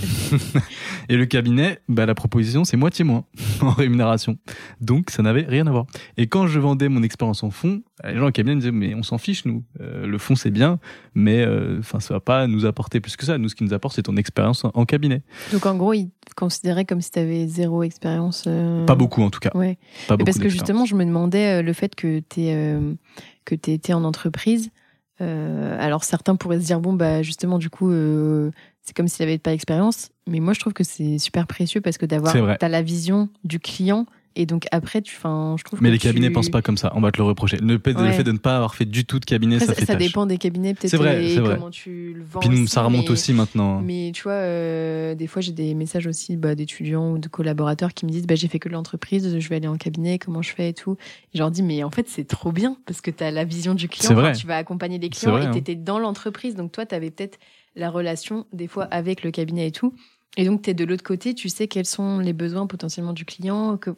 et le cabinet, bah la proposition c'est moitié moins en rémunération. Donc ça n'avait rien à voir. Et quand je vendais mon expérience en fond, les gens au cabinet me disaient mais on s'en fiche nous. Euh, le fond c'est bien, mais euh, enfin ça va pas nous apporter plus que ça. Nous ce qui nous apporte c'est ton expérience en, cabinet.
Donc en gros ils considéraient comme si tu avais zéro expérience. Euh,
pas beaucoup en tout cas.
Ouais.
Pas beaucoup
parce que justement je me demandais le fait que tu que tu étais en entreprise euh, alors certains pourraient se dire bon bah justement du coup euh, c'est comme s'il avait pas d'expérience, mais moi je trouve que c'est super précieux parce que d'avoir t'as la vision du client Et donc après, tu, enfin, je trouve.
Mais
que
les cabinets pensent pas comme ça. On va te le reprocher. Le, fait- le
Ouais.
fait de ne pas avoir fait du tout de cabinet,
Après,
ça
ça,
fait
ça
tâche.
dépend des cabinets, peut-être.
C'est vrai, c'est vrai.
comment tu le vends.
Puis
aussi,
ça remonte
mais-
aussi maintenant.
Mais tu vois, euh, des fois, j'ai des messages aussi bah, d'étudiants ou de collaborateurs qui me disent bah, J'ai fait que de l'entreprise, je vais aller en cabinet, comment je fais et tout. Et je leur dis Mais en fait, c'est trop bien parce que tu as la vision du client.
Vrai.
Tu vas accompagner les
C'est
clients
vrai,
et
hein.
tu étais dans l'entreprise. Donc, toi, tu avais peut-être la relation, des fois, avec le cabinet et tout. Et donc, tu es de l'autre côté, tu sais quels sont les besoins potentiellement du client. Que,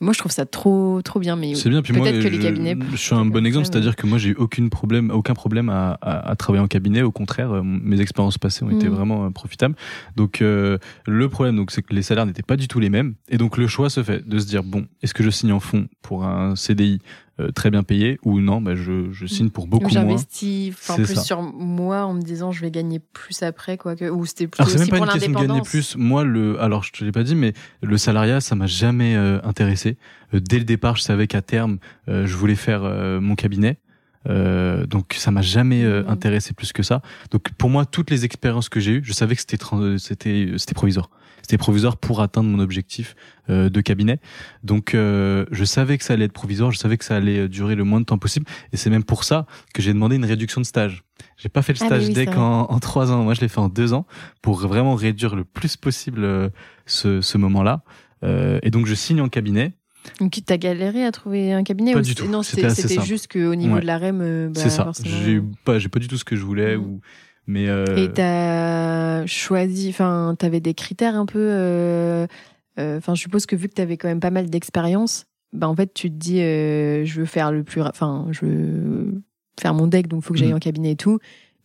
moi, je trouve ça trop, trop bien. Mais
C'est bien. Puis moi,
peut-être que les
je-
cabinets.
je suis un bon exemple, c'est-à-dire que moi, j'ai eu aucun problème, aucun problème à, à- à travailler en cabinet. Au contraire, euh, mes expériences passées ont été
Mhm.
vraiment euh, profitables. Donc, euh, le problème, donc, c'est que les salaires n'étaient pas du tout les mêmes. Et donc, le choix se fait de se dire bon, est-ce que je signe en fond pour un CDI euh, très bien payé ou non bah, je, je signe pour beaucoup moins.
J'investis enfin, plus
ça.
sur moi en me disant je vais gagner plus après quoi que ou c'était plutôt
Alors c'est même
aussi
pas
pour
une question de gagner plus. Moi, le, alors je te l'ai pas dit, mais le salariat, ça m'a jamais euh, intéressé. Euh, dès le départ, je savais qu'à terme, euh, je voulais faire euh, mon cabinet. Euh, donc ça m'a jamais euh,
Mhm.
intéressé plus que ça. Donc pour moi, toutes les expériences que j'ai eues, je savais que c'était c'était c'était provisoire. C'était provisoire pour atteindre mon objectif euh, de cabinet. Donc euh, je savais que ça allait être provisoire, je savais que ça allait durer le moins de temps possible. Et c'est même pour ça que j'ai demandé une réduction de stage. J'ai pas fait le
Ah,
stage
oui,
DEC
c'est vrai.
en, trois ans. Moi, je l'ai fait en deux ans pour vraiment réduire le plus possible euh, ce, ce moment-là. Euh, et donc je signe en cabinet.
Donc tu as galéré à trouver un cabinet
Pas
ou
du tout.
Non,
C'était
juste qu'au niveau
Ouais.
de la REM, euh, bah,
c'est ça.
forcément-
J'ai pas, j'ai pas du tout ce que je voulais
Mhm.
ou. Mais euh,
Et t'as choisi, enfin, t'avais des critères un peu. euh, euh, Enfin, je suppose que vu que t'avais quand même pas mal d'expérience, bah en fait, tu te dis, je veux faire le plus, enfin, je veux faire mon deck, donc il faut que j'aille
Mhm.
en cabinet et tout.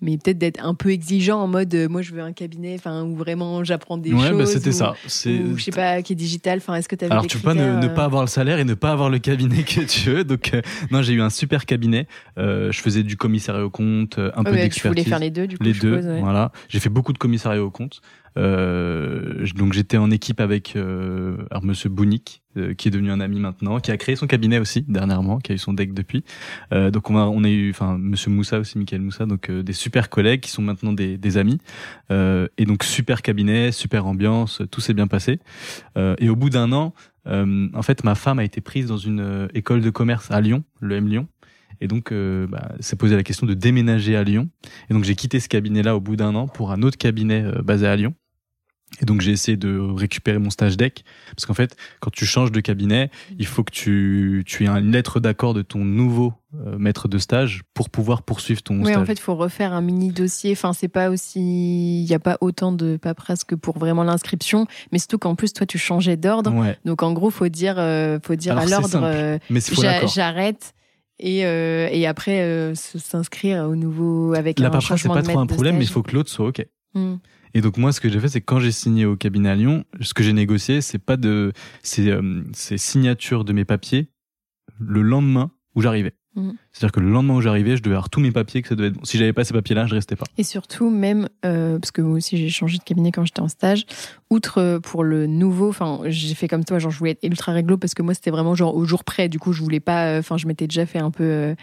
Mais peut-être d'être un peu exigeant en mode, euh, moi, je veux un cabinet, enfin, où vraiment j'apprends des
ouais,
choses.
bah, c'était ça. C'est.
Ou je sais pas, qui est digital. Enfin, est-ce que t'avais
Alors
des
tu peux pas ne, ne
euh,
pas avoir le salaire et ne pas avoir le cabinet que tu veux. Donc euh, non, j'ai eu un super cabinet. Euh, je faisais du commissariat au compte, un
ouais,
peu
ouais, tu
d'expertise.
voulais faire les deux, du coup,
les
je
deux,
suppose, ouais.
voilà. J'ai fait beaucoup de commissariat au compte. Euh, donc j'étais en équipe avec euh, alors Monsieur Bonic, euh, qui est devenu un ami maintenant, qui a créé son cabinet aussi dernièrement, qui a eu son deck depuis. Euh, donc on a on a eu, enfin Monsieur Moussa aussi, Michael Moussa, donc euh, des super collègues qui sont maintenant des, des amis. Euh, et donc super cabinet, super ambiance, tout s'est bien passé. Euh, et au bout d'un an, en fait ma femme a été prise dans une école de commerce à Lyon, le M Lyon. Et donc, euh, bah, s'est posé la question de déménager à Lyon. Et donc, j'ai quitté ce cabinet-là au bout d'un an pour un autre cabinet basé à Lyon. Et donc, j'ai essayé de récupérer mon stage deck. Parce qu'en fait, quand tu changes de cabinet, il faut que tu, tu aies une lettre d'accord de ton nouveau euh, maître de stage pour pouvoir poursuivre ton
Oui,
stage.
en fait, il faut refaire un mini dossier. Enfin, c'est pas aussi, il n'y a pas autant de paperasse que pour vraiment l'inscription, mais surtout qu'en plus, toi, tu changeais d'ordre.
Ouais.
Donc, en gros, faut dire, euh, faut dire
Alors,
à l'ordre, euh, j'arrête. Et, euh, et après, s'inscrire au nouveau avec
La
un
paperasse, c'est pas trop un problème, mais il faut que l'autre soit OK.
Hmm.
Et donc moi, ce que j'ai fait, c'est quand j'ai signé au cabinet à Lyon, ce que j'ai négocié, c'est pas de, c'est, euh, signature de mes papiers le lendemain où j'arrivais.
Mhm.
C'est-à-dire que le lendemain où j'arrivais, je devais avoir tous mes papiers, que ça devait être bon. Si j'avais pas ces papiers-là, je restais pas.
Et surtout, même, euh, parce que moi aussi j'ai changé de cabinet quand j'étais en stage, outre euh, pour le nouveau, enfin, j'ai fait comme toi, genre je voulais être ultra réglo parce que moi c'était vraiment genre au jour près, du coup je voulais pas, euh, enfin, je m'étais déjà fait un peu euh,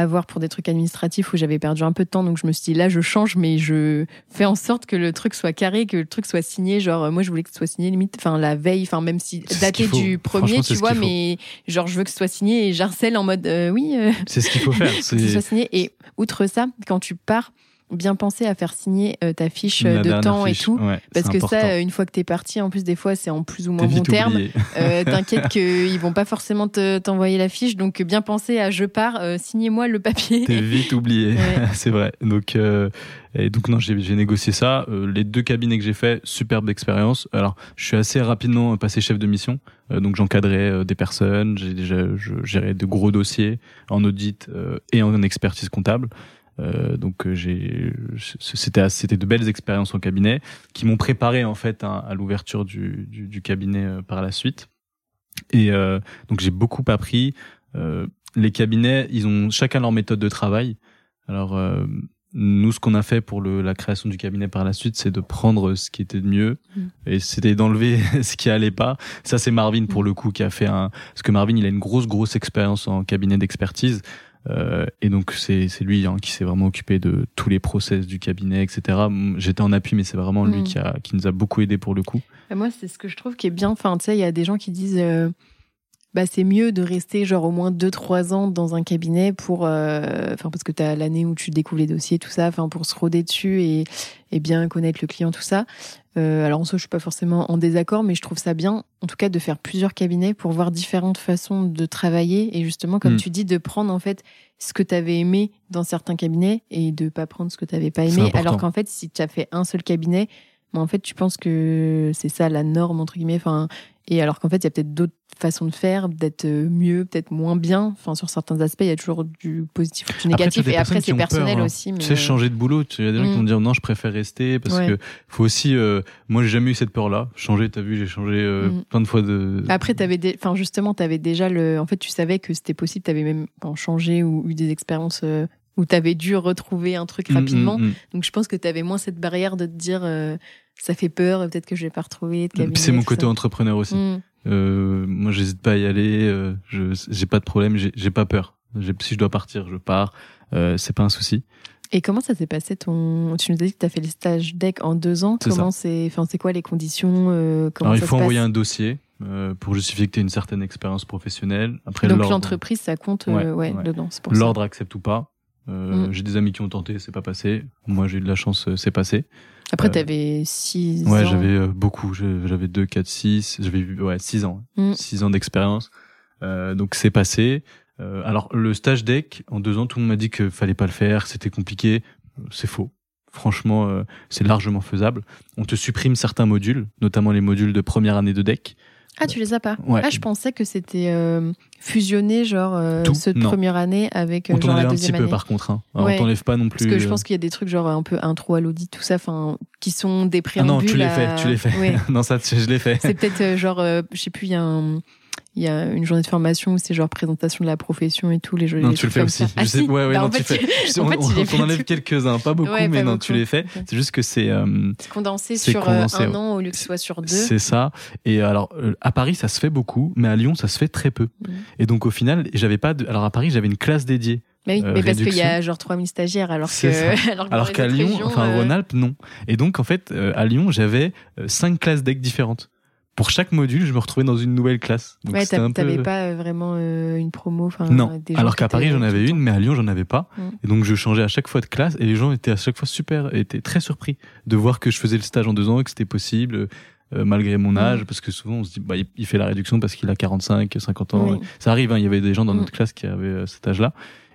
avoir pour des trucs administratifs où j'avais perdu un peu de temps, donc je me suis dit là je change, mais je fais en sorte que le truc soit carré, que le truc soit signé, genre euh, moi je voulais que ce soit signé limite, enfin la veille, enfin même si
C'est
daté du premier,
c'est
tu vois, mais genre je veux que ce soit signé et j'harcèle en mode euh, oui. euh,
C'est ce qu'il faut faire.
que ce soit
C'est
signé. Et outre ça, quand tu pars, bien penser à faire signer euh, ta fiche euh,
la
de temps
fiche.
et tout.
Ouais,
Parce que
important.
ça, une fois que t'es parti, en plus des fois c'est en plus ou moins bon terme. Euh, T'inquiète qu'ils vont pas forcément te- t'envoyer la fiche, donc bien penser à je pars, euh, signez-moi le papier.
T'es vite oublié,
Ouais.
c'est vrai. Donc, euh, et donc non, j'ai négocié ça. Euh, les deux cabinets que j'ai fait, superbe expérience. Alors, je suis assez rapidement passé chef de mission, Euh, donc j'encadrais des personnes, j'ai déjà je gérais de gros dossiers en audit euh, et en expertise comptable. Euh, donc euh, j'ai c'était c'était de belles expériences en cabinet qui m'ont préparé en fait à, à l'ouverture du, du, du cabinet euh, par la suite. Et euh, donc j'ai beaucoup appris. Euh, les cabinets, ils ont chacun leur méthode de travail. Alors euh, nous, ce qu'on a fait pour le, la création du cabinet par la suite, c'est de prendre ce qui était de mieux
Mm.
et c'était d'enlever ce qui allait pas. Ça, c'est Marvin pour le coup qui a fait un. Parce que Marvin, il a une grosse grosse expérience en cabinet d'expertise. Euh, et donc c'est c'est lui hein, qui s'est vraiment occupé de tous les process du cabinet, etc. J'étais en appui, mais c'est vraiment lui
Mm.
qui a qui nous a beaucoup aidé pour le coup.
Et Moi, c'est ce que je trouve qui est bien. Enfin, tu sais, il y a des gens qui disent. Bah, c'est mieux de rester genre au moins 2-3 ans dans un cabinet pour, euh, enfin parce que tu as l'année où tu découvres les dossiers, tout ça, enfin pour se roder dessus et, et bien connaître le client, tout ça. Euh, alors en soi, je suis pas forcément en désaccord, mais je trouve ça bien, en tout cas, de faire plusieurs cabinets pour voir différentes façons de travailler et justement, comme
Mm.
tu dis, de prendre en fait ce que tu avais aimé dans certains cabinets et de pas prendre ce que tu n'avais pas aimé. Alors qu'en fait, si tu as fait un seul cabinet, bah, en fait, tu penses que c'est ça la norme entre guillemets. Enfin, et alors qu'en fait, il y a peut-être d'autres façons de faire, d'être mieux, peut-être moins bien. Enfin, sur certains aspects, il y a toujours du positif ou du négatif. et après, c'est
peur,
personnel
hein.
aussi. Mais...
Tu sais, changer de boulot, tu- il y a des gens qui
Mm.
vont dire non, je préfère rester parce
Ouais.
que faut aussi. euh, moi, j'ai jamais eu cette peur-là. Changer, t'as vu, j'ai changé euh,
Mm.
plein de fois de.
Après, t'avais des... enfin, justement, tu avais déjà le. En fait, tu savais que c'était possible, tu avais même enfin, changé ou eu des expériences euh, où tu avais dû retrouver un truc
Mm,
rapidement. Donc, je pense que tu avais moins cette barrière de te dire euh, ça fait peur, peut-être que je vais pas retrouver de cabinet.
Puis c'est mon côté
ça.
entrepreneur aussi.
Mm.
Euh, moi, j'hésite pas à y aller. euh, je j'ai pas de problème. J'ai pas peur. Si je dois partir, je pars. Euh, c'est pas un souci.
Et comment ça s'est passé ton. Tu nous as dit que tu as fait les stages DEC en deux ans. Comment c'est. Enfin, c'est quoi les conditions euh, comment
Alors, il faut
se
envoyer
passe
un dossier euh, pour justifier que tu as une certaine expérience professionnelle. Après,
Donc, l'entreprise, ça compte euh,
Ouais,
ouais,
ouais.
dedans.
L'ordre accepte ou pas. Euh,
Mm.
J'ai des amis qui ont tenté, c'est pas passé. Moi, j'ai eu de la chance, euh, c'est passé.
Après, tu avais six
Ouais,
ans.
j'avais euh, beaucoup. J'avais 2, 4, 6. J'avais ouais, 6 ans.
Mm.
6 ans d'expérience. Euh, donc, c'est passé. Euh, alors, le stage deck, en deux ans, tout le monde m'a dit qu'il fallait pas le faire, c'était compliqué. C'est faux. Franchement, euh, c'est largement faisable. On te supprime certains modules, notamment les modules de première année de deck.
Ah, tu les as pas?
Ouais.
Ah, je pensais que c'était euh, fusionné, genre euh,
Tout Non.
première année avec euh,
On
genre la
t'enlève un petit
deuxième
peu par contre. Hein. Alors,
Ouais.
On t'enlève pas non plus.
Parce que je
euh,
pense qu'il y a des trucs genre un peu intro à l'audit, tout ça, enfin, qui sont des
Ah
préambules.
non, tu l'as
à-
fait, tu l'as fait.
Ouais.
non, ça, je l'ai fait.
C'est peut-être euh, genre, euh, je sais plus, il y a un. Il y a une journée de formation où c'est genre présentation de la profession et tout, les jeux.
Non,
les
tu le fais aussi.
Ah,
Je sais-
si
ouais, ouais,
Bah,
non,
en
tu
fait,
fais.
en
on
fait,
enlève quelques-uns, pas beaucoup,
Ouais,
mais
pas
non,
beaucoup.
tu les fais. C'est juste que c'est euh,
C'est condensé sur euh,
condensé,
un an au lieu que ce soit sur deux.
c'est ça. Et alors euh, à Paris, ça se fait beaucoup, mais à Lyon, ça se fait très peu.
Mhm.
Et donc au final, j'avais pas. De... Alors à Paris, j'avais une classe dédiée.
Mais oui,
euh,
mais parce qu'il y a genre 3000 stagiaires, alors que. Alors
qu'à Lyon,
régions,
enfin
euh,
Rhône-Alpes, non. Et donc en fait, à Lyon, j'avais cinq classes deck différentes. Pour chaque module, je me retrouvais dans une nouvelle classe. Donc
Ouais,
peu.
t'avais pas euh, vraiment euh, une promo.
Non,
des gens
alors qu'à Paris j'en avais une, mais à Lyon j'en avais pas.
Mm.
Et donc je changeais à chaque fois de classe et les gens étaient à chaque fois super, étaient très surpris de voir que je faisais le stage en deux ans et que c'était possible euh, malgré mon
Mm.
âge, parce que souvent on se dit bah il- il fait la réduction parce qu'il a 45, 50 ans.
Oui.
Ça arrive, hein, il y avait des gens dans
Mm.
notre classe qui avaient euh, cet âge-là.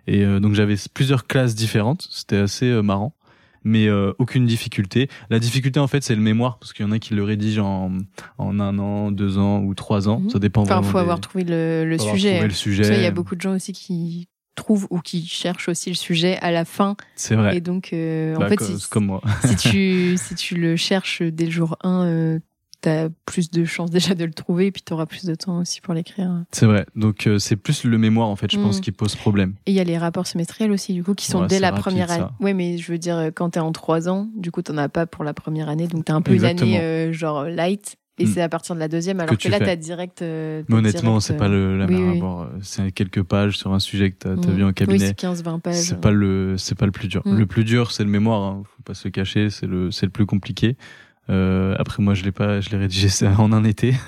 Et donc j'avais plusieurs classes différentes, c'était assez marrant. Mais euh, aucune difficulté. La difficulté en fait c'est le mémoire parce qu'il y en a qui le rédigent en, en un an, deux ans ou trois ans.
Mhm.
Ça dépend
Enfin,
vraiment.
faut
des-
avoir trouvé le, le
faut avoir
sujet.
trouvé le sujet.
Tu sais, Il y a beaucoup de gens aussi qui trouvent ou qui cherchent aussi le sujet à la fin.
C'est vrai.
Et donc, euh,
Bah,
en fait,
co-
si,
c'est comme moi.
si tu, si tu le cherches dès le jour 1, tu as plus de chances déjà de le trouver et puis tu auras plus de temps aussi pour l'écrire.
C'est vrai. Donc euh, c'est plus le mémoire en fait, je pense,
Mm.
qui pose problème.
Et il y a les rapports semestriels aussi, du coup, qui sont
Ouais,
dès la
rapide,
première année. Ouais, mais je veux dire, quand tu es en 3 ans, du coup, tu as pas pour la première année. Donc, tu as un peu
Exactement.
une année euh, genre light. Et
Mm.
c'est à partir de la deuxième, alors
Que
que, là,
fais.
tu as direct. euh, t'as
Mais honnêtement, c'est pas le, la
oui,
mer à
oui.
boire. C'est quelques pages sur un sujet que t'as as
mm.
vu en
Oui,
cabinet.
c'est 15-20 pages.
c'est pas le, c'est pas le plus dur.
Mm.
Le plus dur, c'est le mémoire. Hein. Faut pas se cacher. C'est le, c'est le plus compliqué. Euh, après, moi, je l'ai pas, je l'ai rédigé ça en un été.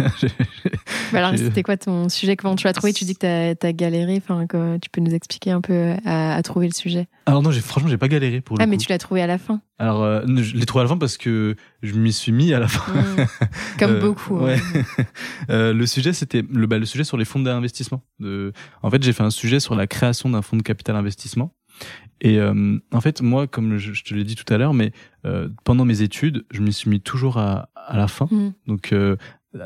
Bah alors, c'était quoi ton sujet Comment tu l'as trouvé? Tu dis que tu as, galéré. Enfin, tu peux nous expliquer un peu à, à trouver le sujet
Alors non, franchement, j'ai pas galéré pour le
Ah, mais tu l'as trouvé à la fin.
Alors, euh, je l'ai trouvé à la fin parce que je m'y suis mis à la fin.
Mm. Comme
Euh,
beaucoup. hein.
ouais. Euh, le sujet, c'était le, bah, le sujet sur les fonds d'investissement. De... En fait, j'ai fait un sujet sur la création d'un fonds de capital investissement. Et euh, en fait, moi, comme je, je te l'ai dit tout à l'heure, mais euh, pendant mes études, je m'y suis mis toujours à, à la fin.
Mm.
Donc, euh,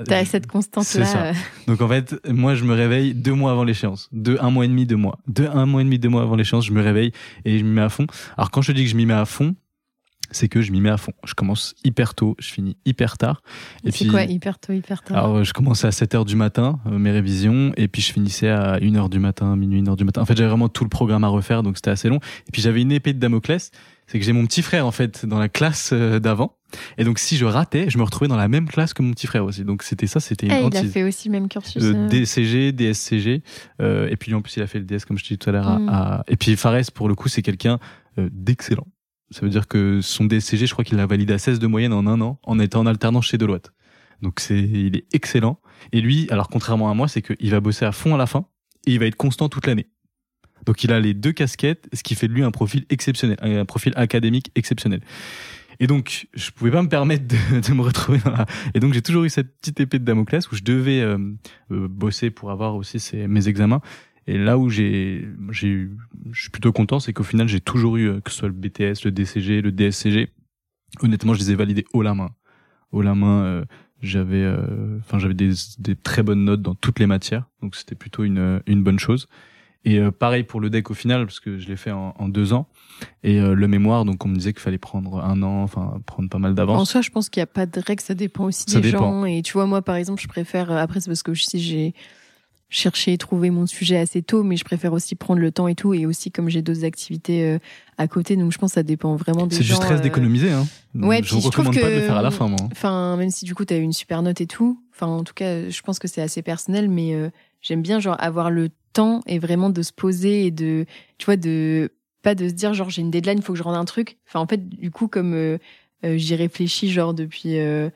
T'as cette constante-là. euh,
donc en fait, moi, je me réveille deux mois avant l'échéance, deux un mois et demi, deux mois, deux un mois et demi, deux mois avant l'échéance, je me réveille et je m'y mets à fond. Alors quand je dis que je m'y mets à fond, c'est que je m'y mets à fond. Je commence hyper tôt, je finis hyper tard. Et
C'est
puis,
quoi hyper tôt, hyper tard
alors, je commençais à 7 heures du matin, euh, mes révisions, et puis je finissais à 1 heure du matin, minuit, 1 heure du matin. En fait, j'avais vraiment tout le programme à refaire, donc c'était assez long. Et puis j'avais une épée de Damoclès, c'est que j'ai mon petit frère, en fait, dans la classe euh, d'avant. Et donc, si je ratais, je me retrouvais dans la même classe que mon petit frère aussi. Donc, c'était ça, c'était une
Ah, il a fait aussi le même cursus.
Euh. DCG, DSCG, euh, et puis en plus, il a fait le DS, comme je te dis tout à l'heure.
Mm.
à- Et puis, Fares, pour le coup, c'est quelqu'un d'excellent. Ça veut dire que son DSCG, je crois qu'il l'a validé à 16 de moyenne en un an, en étant en alternance chez Deloitte. Donc c'est, il est excellent. Et lui, alors contrairement à moi, c'est qu'il va bosser à fond à la fin et il va être constant toute l'année. Donc il a les deux casquettes, ce qui fait de lui un profil exceptionnel, un profil académique exceptionnel. Et donc, je pouvais pas me permettre de, de me retrouver dans la... Et donc, j'ai toujours eu cette petite épée de Damoclès où je devais euh, euh, bosser pour avoir aussi ces, mes examens. Et là où j'ai, j'ai, je suis plutôt content, c'est qu'au final, j'ai toujours eu, euh, que ce soit le BTS, le DCG, le DSCG. Honnêtement, je les ai validés haut la main. Haut la main, j'avais, enfin, j'avais des, des très bonnes notes dans toutes les matières. Donc, c'était plutôt une, une bonne chose. Et pareil pour le deck au final, parce que je l'ai fait en, en deux ans. Et euh, le mémoire, donc on me disait qu'il fallait prendre un an, enfin prendre pas mal d'avance.
En soi, je pense qu'il n'y a pas de règle, ça dépend aussi des gens. Et tu vois, moi par exemple, je préfère, euh, après c'est parce que si j'ai cherché et trouvé mon sujet assez tôt, mais je préfère aussi prendre le temps et tout, et aussi comme j'ai d'autres activités euh, à côté, donc je pense que ça dépend vraiment des gens.
C'est du stress d'économiser, hein.
Ouais,
je ne recommande pas de le faire à la fin, moi.
Enfin, même si du coup tu as eu une super note et tout, enfin en tout cas, je pense que c'est assez personnel, mais j'aime bien genre avoir le temps et vraiment de se poser et de, tu vois, de pas de se dire genre j'ai une deadline, il faut que je rende un truc. Enfin en fait du coup comme euh, euh, j'y réfléchis genre depuis euh,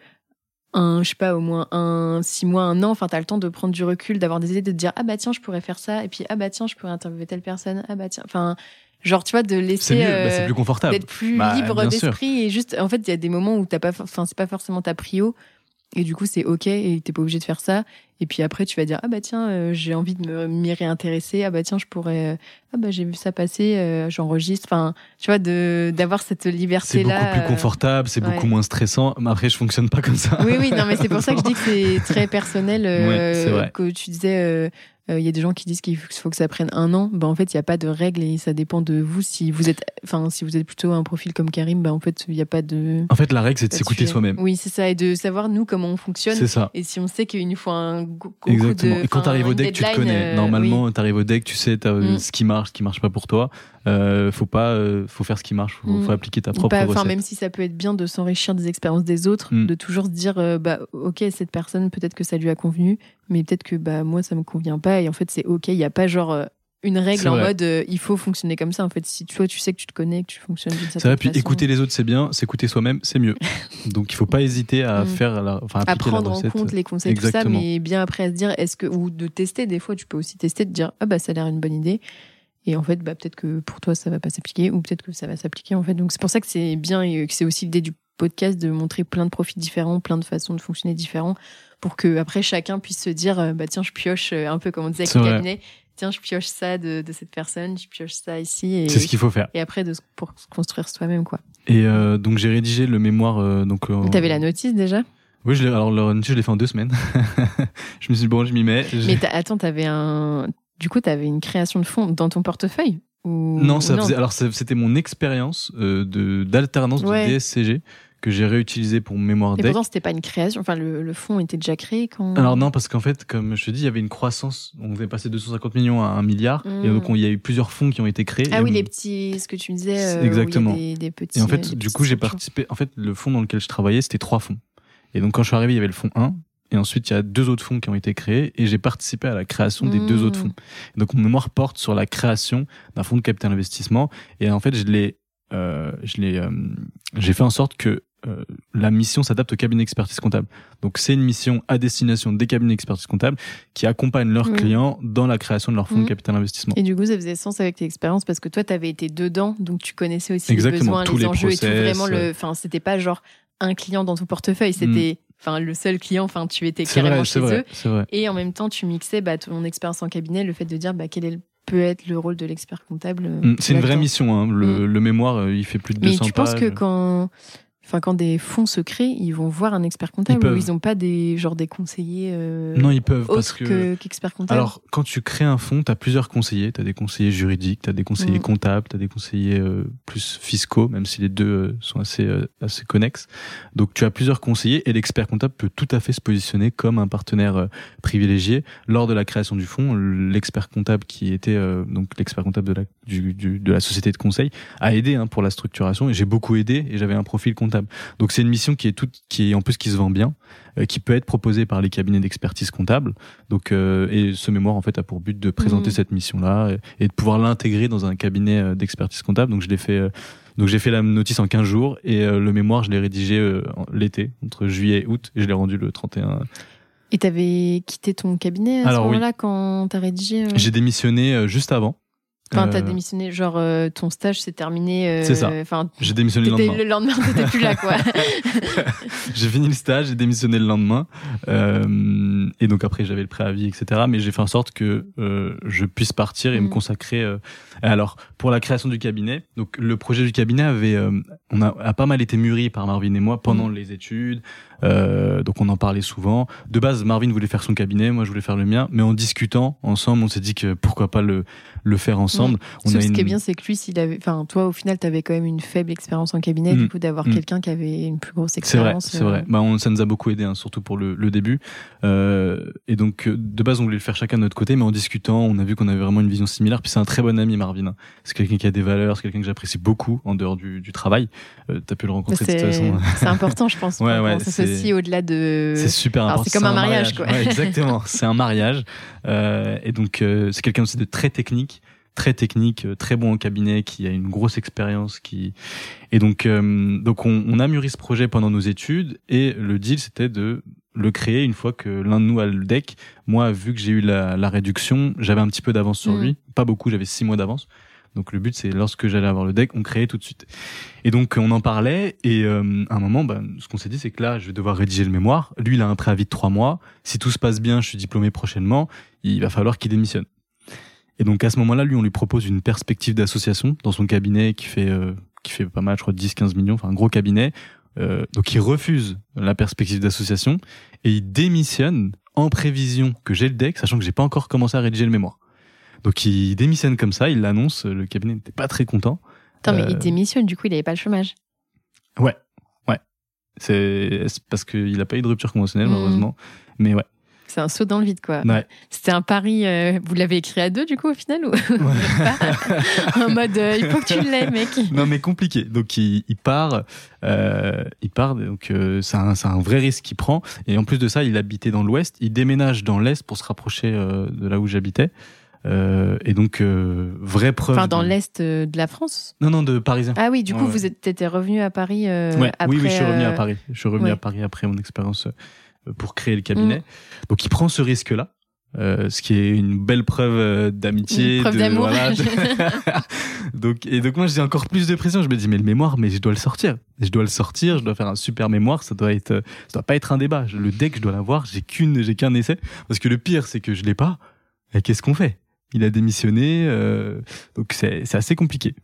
un je sais pas au moins un six mois un an. Enfin t'as le temps de prendre du recul, d'avoir des idées, de te dire ah bah tiens je pourrais faire ça et puis ah bah tiens je pourrais interviewer telle personne. Ah bah tiens enfin genre tu vois de laisser
bah, c'est plus confortable
d'être plus
bah,
libre d'esprit et juste en fait il y a des moments où t'as pas enfin c'est pas forcément ta prio et du coup, c'est OK et t'es pas obligé de faire ça. Et puis après, tu vas dire, ah bah tiens, euh, j'ai envie de m'y réintéresser. Ah bah tiens, je pourrais, euh, ah bah j'ai vu ça passer, euh, j'enregistre. Enfin, tu vois, de, d'avoir cette liberté-là.
C'est beaucoup plus confortable, c'est beaucoup moins stressant. Mais après, je fonctionne pas comme ça.
Oui, oui, non, mais c'est pour ça que je dis que c'est très personnel.
Ouais.
Que tu disais, il y a des gens qui disent qu'il faut que ça prenne un an. Ben, en fait, il n'y a pas de règle et ça dépend de vous. Si vous êtes, enfin, si vous êtes plutôt un profil comme Karim, ben, en fait, il n'y a pas de.
En fait, la règle, c'est de s'écouter soi-même.
Oui, c'est ça. Et de savoir, nous, comment on fonctionne.
C'est ça.
Et si on sait nous faut un gros
Exactement.
De,
et quand tu arrives au deck, tu te connais. Normalement, tu arrives au deck, tu sais mm. ce qui marche, ce qui marche pas pour toi. Euh, faut pas, euh, faut faire ce qui marche, faut, mm. faut appliquer ta propre pas, recette.
Même si ça peut être bien de s'enrichir des expériences des autres, mm. de toujours se dire, euh, bah, ok, cette personne, peut-être que ça lui a convenu, mais peut-être que bah moi ça me convient pas. Et en fait, c'est ok. Il n'y a pas genre euh, une règle en mode il faut fonctionner comme ça. En fait, si toi tu sais que tu te connais, que tu fonctionnes d'une certaine
façon. Puis écouter les autres, c'est bien. S'écouter soi-même, c'est mieux. Donc il faut pas hésiter à mm. faire, la, enfin,
à prendre en compte les conseils, tout ça, mais bien après à se dire, est-ce que ou de tester. Des fois, tu peux aussi tester, de dire ah bah ça a l'air une bonne idée. Et en fait, bah, peut-être que pour toi, ça va pas s'appliquer, ou peut-être que ça va s'appliquer, en fait. Donc, c'est pour ça que c'est bien et que c'est aussi l'idée du podcast de montrer plein de profils différents, plein de façons de fonctionner différents, pour que après chacun puisse se dire, euh, bah, tiens, je pioche euh, un peu comme on disait avec le cabinet. Tiens, je pioche ça de, de, cette personne, je pioche ça ici.
C'est ce qu'il faut faire.
Et après, de, pour se construire soi-même, quoi.
Et euh, donc, j'ai rédigé le mémoire. Euh, donc,
T'avais la notice déjà?
Oui, je alors la notice, je l'ai fait en deux semaines. je me suis dit, bon, je m'y mets.
Mais attends, t'avais un. Du coup, t'avais une création de fonds dans ton portefeuille?
Non, ça faisait, alors c'était mon expérience euh, de d'alternance de DSCG que j'ai réutilisé pour mémoire deck.
Et pourtant, c'était pas une création. Enfin, le, le fonds était déjà créé quand.
Alors non, parce qu'en fait, comme je te dis, il y avait une croissance. On devait passer de 250 millions à 1 milliard, et donc il y a eu plusieurs fonds qui ont été créés.
Ah oui, les petits, ce que tu me disais.
Euh, Exactement.
Des, des, petits.
Et en fait, du coup, j'ai participé. En fait, le fonds dans lequel je travaillais, c'était trois fonds. Et donc, quand je suis arrivé, il y avait le fonds 1, et ensuite, il y a deux autres fonds qui ont été créés et j'ai participé à la création des deux autres mmh. fonds. donc, mon mémoire porte sur la création d'un fonds de capital investissement. Et en fait, je l'ai, euh, je l'ai, euh, j'ai fait en sorte que euh, la mission s'adapte au cabinet expertise comptable. Donc c'est une mission à destination des cabinets expertise comptable qui accompagnent leurs mmh. clients dans la création de leur fonds de mmh. capital investissement.
Et du coup, ça faisait sens avec tes expériences parce que toi, tu avais été dedans, donc tu connaissais aussi les besoins, les, enjeux et tout. Vraiment, le, enfin, c'était pas genre un client dans ton portefeuille, c'était enfin le seul client, enfin tu étais carrément chez eux. Et en même temps, tu mixais bah, ton expérience en cabinet, le fait de dire bah, quel est peut être le rôle de l'expert comptable. Euh,
mm, c'est une vraie mission. Hein. Le, mm. le, mémoire, euh, il fait plus de 200 pages.
Mais tu penses que quand Enfin, quand des fonds se créent, ils vont voir un expert comptable ils ou ils n'ont pas des genre des conseillers euh,
Non, ils peuvent
parce
que
qu'experts comptables.
Alors, quand tu crées un fonds, tu as plusieurs conseillers, tu as des conseillers juridiques, tu as des conseillers mm. comptables, tu as des conseillers euh, plus fiscaux même si les deux euh, sont assez euh, assez connexes. Donc tu as plusieurs conseillers et l'expert comptable peut tout à fait se positionner comme un partenaire privilégié lors de la création du fonds. L'expert comptable qui était donc l'expert comptable de la du, du, de la société de conseil a aidé hein, pour la structuration et j'ai beaucoup aidé et j'avais un profil comptable donc c'est une mission qui est toute, qui est en plus qui se vend bien, euh, qui peut être proposée par les cabinets d'expertise comptable. Donc euh, et ce mémoire en fait a pour but de présenter mmh. cette mission là et, de pouvoir l'intégrer dans un cabinet euh, d'expertise comptable. Donc je l'ai fait Donc j'ai fait la notice en 15 jours et le mémoire, je l'ai rédigé l'été, entre juillet et août, et je l'ai rendu le 31.
Et t'avais quitté ton cabinet à
Alors,
ce
oui.
moment-là quand t'as rédigé euh,
J'ai démissionné juste avant.
Enfin, t'as
Euh,
démissionné, genre euh, ton stage s'est terminé. euh,
C'est ça.
Enfin,
J'ai démissionné le lendemain.
le lendemain, t'étais plus là, quoi.
j'ai fini le stage, j'ai démissionné le lendemain. Euh, et donc après, j'avais le préavis, etc. Mais j'ai fait en sorte que euh, je puisse partir et me
Mm.
consacrer. euh, alors, pour la création du cabinet, donc le projet du cabinet avait, euh, on a, a pas mal été mûri par Marvin et moi pendant
Mm.
les études. Euh, donc on en parlait souvent. De base, Marvin voulait faire son cabinet, moi je voulais faire le mien. Mais en discutant ensemble, on s'est dit que pourquoi pas le, le faire ensemble. On
Sauf
a
ce qui est bien, c'est que lui, s'il avait, enfin, toi, au final, t'avais quand même une faible expérience en cabinet,
Mm.
du coup, d'avoir
Mm.
quelqu'un qui avait une plus grosse
C'est vrai,
expérience.
c'est
euh,
vrai. Bah, on, ça nous a beaucoup aidé, hein, surtout pour le, le début. Euh, et donc, de base, on voulait le faire chacun de notre côté, mais en discutant, on a vu qu'on avait vraiment une vision similaire. Puis c'est un très bon ami, Marvin. hein. C'est quelqu'un qui a des valeurs, c'est quelqu'un que j'apprécie beaucoup en dehors du, du travail. Euh, T'as pu le rencontrer de toute
C'est
façon.
c'est important, je pense.
Ouais, ouais,
qu'on
c'est-
au-delà de.
C'est super important.
c'est comme un mariage, quoi.
Ouais, exactement. c'est un mariage. Euh, et donc, euh, c'est quelqu'un aussi de très technique, très technique, euh, très bon au cabinet, qui a une grosse expérience, qui et donc, euh, donc on, on a mûri ce projet pendant nos études et le deal c'était de le créer une fois que l'un de nous a le deck. Moi, vu que j'ai eu la, la réduction, j'avais un petit peu d'avance sur
Mm.
lui, pas beaucoup, j'avais six mois d'avance. Donc le but c'est lorsque j'allais avoir le deck, on créait tout de suite. Et donc on en parlait et euh, à un moment, bah, ce qu'on s'est dit c'est que là je vais devoir rédiger le mémoire. Lui il a un préavis de trois mois. Si tout se passe bien, je suis diplômé prochainement. Il va falloir qu'il démissionne. Et donc à ce moment-là, lui on lui propose une perspective d'association dans son cabinet qui fait euh, qui fait pas mal, je crois 10-15 millions, enfin un gros cabinet. Euh, donc il refuse la perspective d'association et il démissionne en prévision que j'ai le deck, sachant que j'ai pas encore commencé à rédiger le mémoire. Donc il démissionne comme ça, il l'annonce, le cabinet n'était pas très content.
Attends, mais
Euh,
il démissionne, du coup, il avait pas le chômage.
C'est c'est parce qu'il a pas eu de rupture conventionnelle,
Mhm.
malheureusement. Mais ouais.
C'est un saut dans le vide, quoi.
Ouais.
C'était un pari. euh, vous l'avez écrit à deux, du coup, au final ou? En mode, euh, il faut que tu l'aies, mec.
non mais compliqué. Donc il, il part, euh, il part. Donc euh, c'est un, c'est un vrai risque qu'il prend. Et en plus de ça, il habitait dans l'Ouest. Il déménage dans l'Est pour se rapprocher euh, de là où j'habitais. Euh, et donc euh, vraie preuve.
Enfin, dans
de-
l'Est euh, de la France.
Non non de Parisien.
Ah oui, du coup,
Ouais,
vous êtes- étiez revenu à Paris euh,
Ouais,
après.
oui, oui, je suis revenu à
euh,
Paris. Je suis revenu
ouais.
à Paris après mon expérience euh, pour créer le cabinet.
Mm.
Donc, il prend ce risque-là, euh, ce qui est une belle preuve d'amitié,
preuve d'amour.
voilà, de- donc, et donc moi, j'ai encore plus de pression. Je me dis, mais le mémoire, mais je dois le sortir. Je dois le sortir. Je dois faire un super mémoire. Ça doit être, ça doit pas être un débat. Le deck, je dois l'avoir. J'ai qu'une, j'ai qu'un essai. Parce que le pire, c'est que je l'ai pas. Et qu'est-ce qu'on fait? Il a démissionné. euh, donc c'est assez compliqué.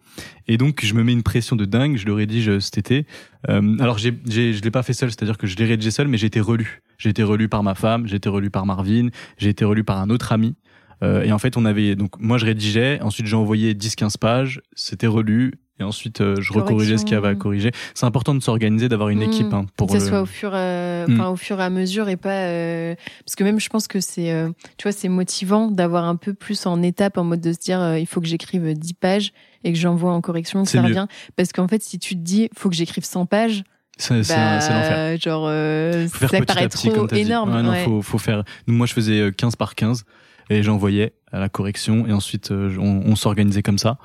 Et donc, je me mets une pression de dingue. Je le rédige euh, cet été. Euh, alors, j'ai, je l'ai pas fait seul, c'est-à-dire que je l'ai rédigé seul, mais j'ai été relu. J'ai été relu par ma femme, j'ai été relu par Marvin, j'ai été relu par un autre ami. Euh, et en fait, on avait donc moi je rédigeais, ensuite j'ai envoyé 10-15 pages, c'était relu. Et ensuite, euh, je recorrigeais ce qu'il y avait à corriger. C'est important de s'organiser, d'avoir une
Mm.
équipe hein, pour
que ça
le-
soit au fur, euh,
Mm.
enfin, au fur et à mesure et pas euh, parce que même je pense que c'est euh, tu vois c'est motivant d'avoir un peu plus en étape en mode de se dire euh, il faut que j'écrive 10 pages et que j'envoie en correction ça revient parce qu'en fait si tu te dis faut que j'écrive 100 pages
C'est
bah,
l'enfer.
genre euh,
Faut faire
ça paraît
petit,
trop énorme
Ouais, non,
ouais.
faut, faut faire. Moi, je faisais euh, 15 par 15 et j'envoyais à la correction et ensuite euh, on, on s'organisait comme ça.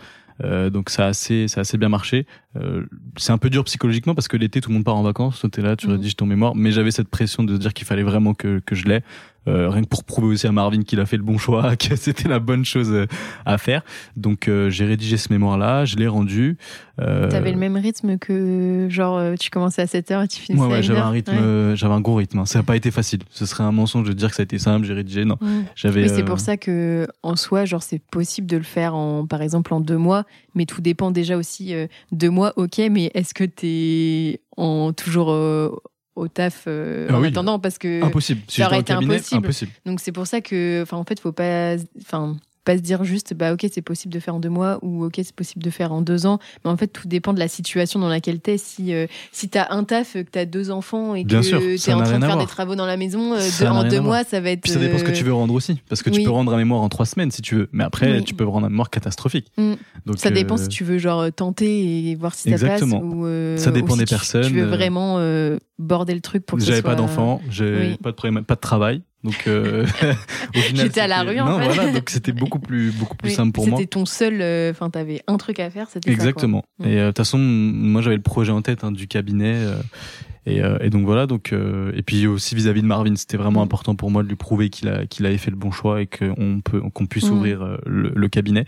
Euh, donc ça a assez, ça a assez bien marché. Euh, c'est un peu dur psychologiquement parce que l'été tout le monde part en vacances, toi t'es là, tu
Mhm.
rédiges ton mémoire, mais j'avais cette pression de se dire qu'il fallait vraiment que, que je l'ai, euh, rien que pour prouver aussi à Marvin qu'il a fait le bon choix, que c'était la bonne chose euh, à faire. Donc euh, j'ai rédigé ce mémoire là, je l'ai rendu. Euh,
T'avais le même rythme que genre euh, tu commençais à 7h et tu finissais
Ouais,
à
ouais,
1
j'avais
heure
un rythme,
Ouais.
j'avais un gros rythme. hein. Ça n'a pas été facile. Ce serait un mensonge de dire que ça a été simple. J'ai rédigé, non.
Mm.
J'avais.
Oui, c'est pour ça que en soi, genre c'est possible de le faire en, par exemple, en deux mois, mais tout dépend déjà aussi euh, deux mois, ok, mais est-ce que t'es en toujours euh, au taf euh,
Ah
en
oui.
attendant? Parce que
Impossible. Si
ça aurait été
cabinet,
impossible.
impossible.
donc c'est pour ça que, enfin en fait, faut pas, enfin pas se dire juste bah ok c'est possible de faire en deux mois ou ok c'est possible de faire en deux ans mais en fait tout dépend de la situation dans laquelle t'es si euh, si t'as un taf que t'as deux enfants et
Bien
que
sûr,
t'es en train de faire des travaux dans la maison euh,
Ça
de-
n'a
en deux mois ça va être
Puis ça dépend ce que tu veux rendre aussi. Parce que tu peux rendre un mémoire en trois semaines si tu veux. Mais après,
Oui.
tu peux rendre un mémoire catastrophique.
Mm.
Donc,
Ça dépend
euh,
si tu veux genre tenter et voir si ça passe ou euh,
Ça dépend
ou si
des
tu-
personnes,
Tu veux
euh,
vraiment euh, border le truc pour que
J'avais
soit...
pas d'enfant, j'ai
oui.
pas de problème, pas de travail. Donc, euh, au final,
J'étais à la rue, en
non,
fait.
voilà, donc c'était beaucoup plus, beaucoup plus
Oui,
simple pour moi.
C'était ton seul. euh, Enfin, t'avais un truc à faire, c'était.
Exactement.
Mm.
Et euh, de toute façon, moi j'avais le projet en tête hein, du cabinet. euh, et, euh, et donc voilà. Donc euh, et puis aussi vis-à-vis de Marvin, c'était vraiment
Mm.
important pour moi de lui prouver qu'il a qu'il avait fait le bon choix et qu'on peut qu'on puisse
Mm.
ouvrir euh, le, le cabinet.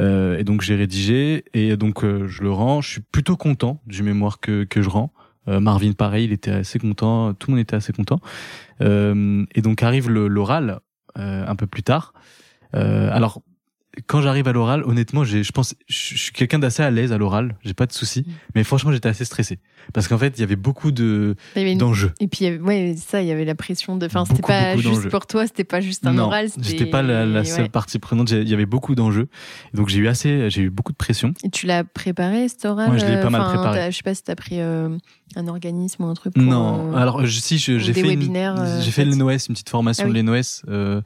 Euh, et donc j'ai rédigé et donc euh, je le rends. Je suis plutôt content du mémoire que que je rends. Euh, Marvin pareil, il était assez content. Tout le monde était assez content. Euh, et donc arrive l'oral euh, un peu plus tard. Euh, alors quand j'arrive à l'oral, honnêtement, je pense, je suis quelqu'un d'assez à l'aise à l'oral, j'ai pas de soucis. Mais franchement, j'étais assez stressé parce qu'en fait, il y avait beaucoup de d'enjeux.
Et puis, il y avait- ouais, ça, il y avait la pression de. Enfin, c'était pas juste pour toi, c'était pas juste un
non,
oral.
j'étais pas la, la seule
ouais.
partie prenante. Il y avait beaucoup d'enjeux, donc j'ai eu assez, j'ai eu beaucoup de pression.
Et tu l'as préparé, cet oral
Ouais, je l'ai pas mal
Enfin,
préparé.
Je sais pas si t'as pris euh, un organisme ou un truc pour.
non,
euh,
alors je- si j'ai fait,
euh,
j'ai fait
peut-être.
l'ENOS, une petite formation
Ah oui.
de l'ENOS. Euh,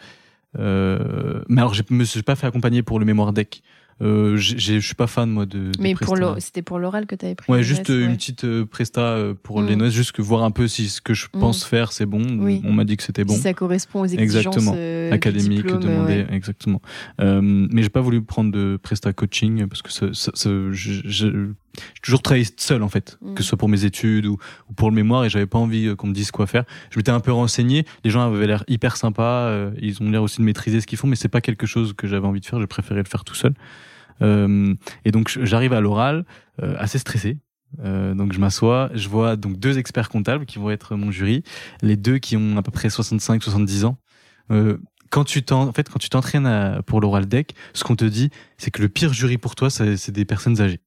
euh, mais alors, je me suis pas fait accompagner pour le mémoire deck. Euh, je suis pas fan moi de.
Mais pour c'était pour l'oral que t'avais pris.
Ouais, juste euh,
ouais.
une petite euh, presta euh, pour
Mm.
les noces, juste que voir un peu si ce que je
Mm.
pense faire c'est bon.
Oui.
On m'a dit que c'était bon.
Si ça correspond aux exigences
Exactement.
euh, du
académique
diplôme,
demandé
ouais.
exactement euh, mais j'ai pas voulu prendre de presta coaching parce que ça, ça- ça- je- je- j'ai toujours travaillé seul en fait
Mm.
que ce soit pour mes études ou, ou pour le mémoire et j'avais pas envie euh, qu'on me dise quoi faire je m'étais un peu renseigné les gens avaient l'air hyper sympas euh, ils ont l'air aussi de maîtriser ce qu'ils font mais c'est pas quelque chose que j'avais envie de faire j'ai préféré le faire tout seul euh, et donc j'arrive à l'oral euh, assez stressé euh, donc je m'assois, je vois donc deux experts comptables qui vont être mon jury, les deux qui ont à peu près 65-70 ans. Euh, quand tu t'en, en fait, quand tu t'entraînes pour l'oral deck, ce qu'on te dit, c'est que le pire jury pour toi, c'est des personnes âgées.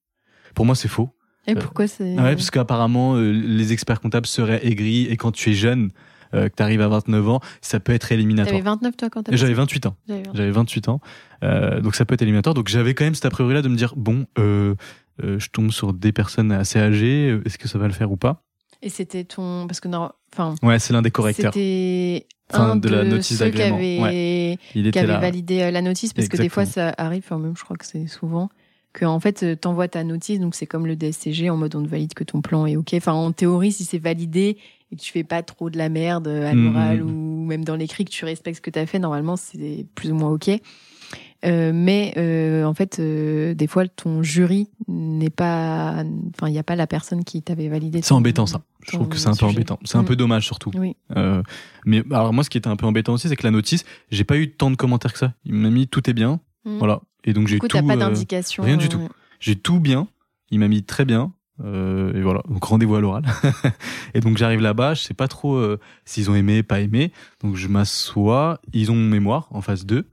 Pour moi, c'est faux.
Et pourquoi c'est.
Ouais, parce qu'apparemment, euh, les experts comptables seraient aigris et quand tu es jeune, euh, que tu arrives à 29 ans, ça peut être éliminatoire.
T'avais 29 toi quand t'as
J'avais 28 ans.
J'avais 20.
J'avais 28 ans, euh, donc ça peut être éliminatoire. Donc j'avais quand même cet a priori là de me dire bon, euh, euh, je tombe sur des personnes assez âgées, euh, est-ce que ça va le faire ou pas?
Et c'était ton. Parce que non. Enfin.
Ouais, c'est l'un des correcteurs.
C'était. Un
de la notice
ceux qui avait,
Il
qui
était
avait
là.
validé euh, la notice parce que des fois ça arrive, enfin même je crois que c'est souvent que en fait euh, t'envoies ta notice donc c'est comme le DSCG en mode on te valide que ton plan est ok. Enfin en théorie si c'est validé et que tu fais pas trop de la merde euh, à
Mhm.
l'oral ou même dans l'écrit que tu respectes ce que t'as fait normalement c'est plus ou moins ok. Euh, mais euh, en fait, euh, des fois, ton jury n'est pas. Enfin, il n'y a pas la personne qui t'avait validé.
C'est embêtant ça. Je trouve que c'est un peu embêtant. C'est un
Mm.
peu dommage surtout.
Oui.
Mais alors moi, ce qui était un peu embêtant aussi, c'est que la notice, j'ai pas eu tant de commentaires que ça. Il m'a mis tout est bien,
Mm.
voilà. Et donc j'ai tout.
t'as pas
euh,
d'indication.
rien du
euh,
tout. J'ai tout bien. Il m'a mis très bien. Euh, et voilà. Donc rendez-vous à l'oral. et donc j'arrive là-bas. Je sais pas trop euh, s'ils ont aimé, pas aimé. Donc je m'assois. Ils ont mon mémoire en phase 2.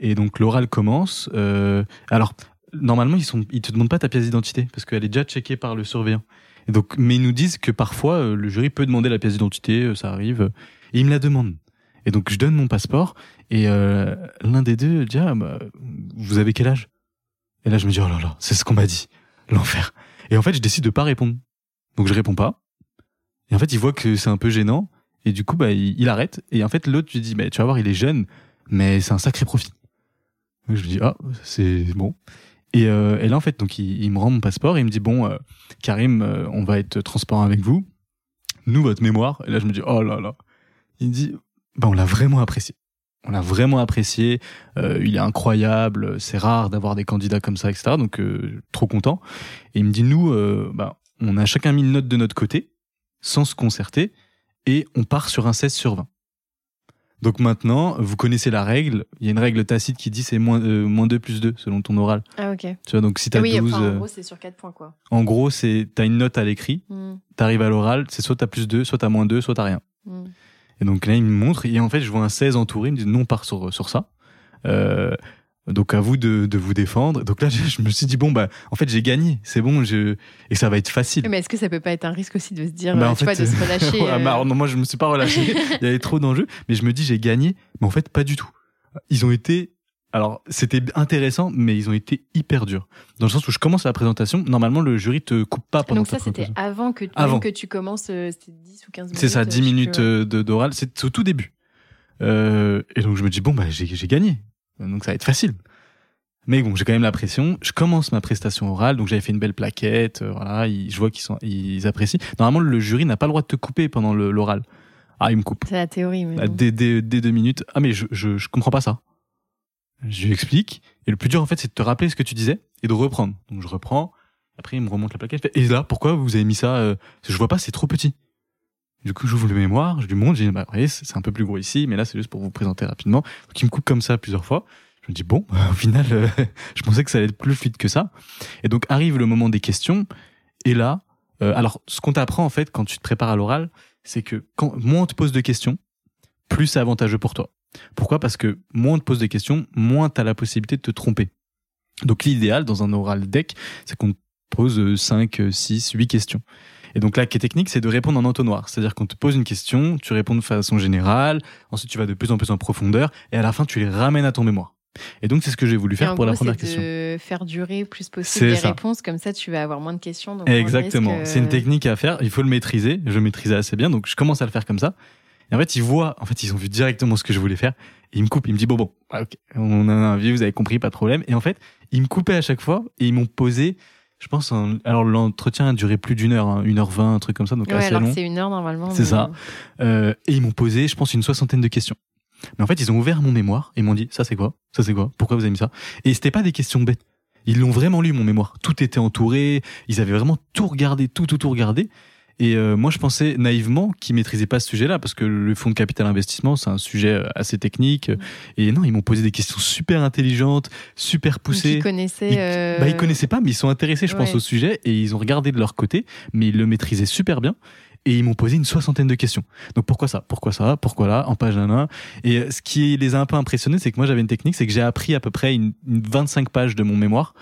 Et donc l'oral commence. Euh, alors normalement ils sont, ils te demandent pas ta pièce d'identité parce qu'elle est déjà checkée par le surveillant. Et donc, mais ils nous disent que parfois le jury peut demander la pièce d'identité, ça arrive. et ils me la demandent. Et donc je donne mon passeport et euh, l'un des deux dit ah, bah, vous avez quel âge? Et là je me dis oh là là, c'est ce qu'on m'a dit, l'enfer. Et en fait je décide de pas répondre. Donc je réponds pas. Et en fait il voit que c'est un peu gênant et du coup bah il, arrête. Et en fait l'autre lui dit bah tu vas voir il est jeune mais c'est un sacré profit. Donc, je lui dis ah c'est bon. Et, euh, et là en fait donc il, il me rend mon passeport et il me dit bon euh, Karim euh, on va être transparent avec vous. Nous votre mémoire et là je me dis oh là là. Il me dit bah on l'a vraiment apprécié. On l'a vraiment apprécié. Euh, il est incroyable. C'est rare d'avoir des candidats comme ça, etc. Donc euh, trop content. Et il me dit nous, euh, bah, on a chacun mis une note de notre côté, sans se concerter, et on part sur un 16 sur 20. Donc maintenant, vous connaissez la règle. Il y a une règle tacite qui dit c'est moins, euh, moins 2 plus 2 selon ton oral.
Ah, ok.
Tu vois, donc si t'as
Ah oui,
12,
enfin, en gros, c'est sur 4 points, quoi.
en gros, c'est t'as une note à l'écrit,
Mm,
t'arrives à l'oral, c'est soit t'as plus 2, soit t'as moins 2, soit t'as rien.
mm.
Et donc là, il me montre, et en fait, je vois un 16 entouré, il me dit non, on part sur, sur ça. Euh, donc à vous de, de vous défendre. Donc là, je, je me suis dit, bon, bah, en fait, j'ai gagné, c'est bon, je... et ça va être facile.
Mais est-ce que ça peut pas être un risque aussi de se dire,
Bah,
euh, tu vois, de se relâcher
Ouais,
euh,
bah, alors, non, moi, je me suis pas relâché, il y avait trop d'enjeux, mais je me dis, j'ai gagné, mais en fait, pas du tout. Ils ont été, alors, c'était intéressant, mais ils ont été hyper durs. Dans le sens où je commence la présentation, normalement, le jury te coupe pas pendant
Donc
ta
ça, c'était
présentation.
avant que, même
Avant.
que tu commences, euh, c'était 10 ou 15 minutes.
C'est ça,
euh,
10
je sais plus,
minutes euh, de- d'oral. C'est au tout début. Euh, et donc je me dis bon bah j'ai gagné. Donc ça va être facile. Mais bon, j'ai quand même la pression. Je commence ma prestation orale, donc j'avais fait une belle plaquette. euh, voilà, ils- je vois qu'ils sont, ils apprécient. Normalement, le jury n'a pas le droit de te couper pendant l'oral. Ah, il me coupe.
C'est la théorie. Mais
Ah. Dès, dès- dès deux minutes. Ah, mais je, je, je comprends pas ça. Je lui explique. Et le plus dur, en fait, c'est de te rappeler ce que tu disais et de reprendre. Donc, je reprends. Après, il me remonte la plaquette. je Et là, pourquoi vous avez mis ça euh, Je vois pas, c'est trop petit. Du coup, j'ouvre le mémoire, je lui montre, j'ai dit, bah, vous voyez, c'est un peu plus gros ici, mais là, c'est juste pour vous présenter rapidement. Donc, il me coupe comme ça plusieurs fois. Je me dis, bon, au final, euh, je pensais que ça allait être plus fluide que ça. Et donc, arrive le moment des questions. Et là, euh, alors, ce qu'on t'apprend, en fait, quand tu te prépares à l'oral, c'est que quand, moins on te pose de questions, plus c'est avantageux pour toi. Pourquoi? Parce que moins on te pose des questions, moins tu as la possibilité de te tromper. Donc l'idéal dans un oral deck, c'est qu'on te pose 5, 6, 8 questions. Et donc là, qui est technique, c'est de répondre en entonnoir. C'est-à-dire qu'on te pose une question, tu réponds de façon générale, ensuite tu vas de plus en plus en profondeur, et à la fin, tu les ramènes à ton mémoire. Et donc c'est ce que j'ai voulu faire pour la première
c'est
question.
de faire durer plus possible les
ça.
réponses, comme ça tu vas avoir moins de questions. donc
Exactement. C'est une technique à faire. Il faut le maîtriser. Je maîtrisais assez bien, donc je commence à le faire comme ça. Et en fait, ils voient, en fait, ils ont vu directement ce que je voulais faire. Et ils me coupent. Ils me disent bon bon, ah, ok, on a un vieux, vous avez compris, pas de problème. Et en fait, ils me coupaient à chaque fois et ils m'ont posé. Je pense, un- alors l'entretien a duré plus d'une heure, hein, une heure vingt, un truc comme ça, donc
Ouais,
assez
alors
long.
c'est une heure normalement.
C'est
mais-
ça. Euh, et ils m'ont posé, je pense, une soixantaine de questions. Mais en fait, ils ont ouvert mon mémoire et m'ont dit ça c'est quoi? Ça c'est quoi? Pourquoi vous avez mis ça? Et c'était pas des questions bêtes. Ils l'ont vraiment lu mon mémoire. Tout était entouré. Ils avaient vraiment tout regardé, tout tout tout regardé. Et euh, moi, je pensais naïvement qu'ils maîtrisaient pas ce sujet-là parce que le fonds de capital investissement, c'est un sujet euh, assez technique. Et non, ils m'ont posé des questions super intelligentes, super poussées.
Ils connaissaient.
Ils-
euh,
Bah, ils connaissaient pas, mais ils sont intéressés, je pense, au sujet et ils ont regardé de leur côté, mais ils le maîtrisaient super bien. Et ils m'ont posé une soixantaine de questions. Donc pourquoi ça? Pourquoi ça? Pourquoi là? En page 1 Et euh, ce qui les a un peu impressionnés, c'est que moi j'avais une technique, c'est que j'ai appris à peu près une, une 25 pages de mon mémoire.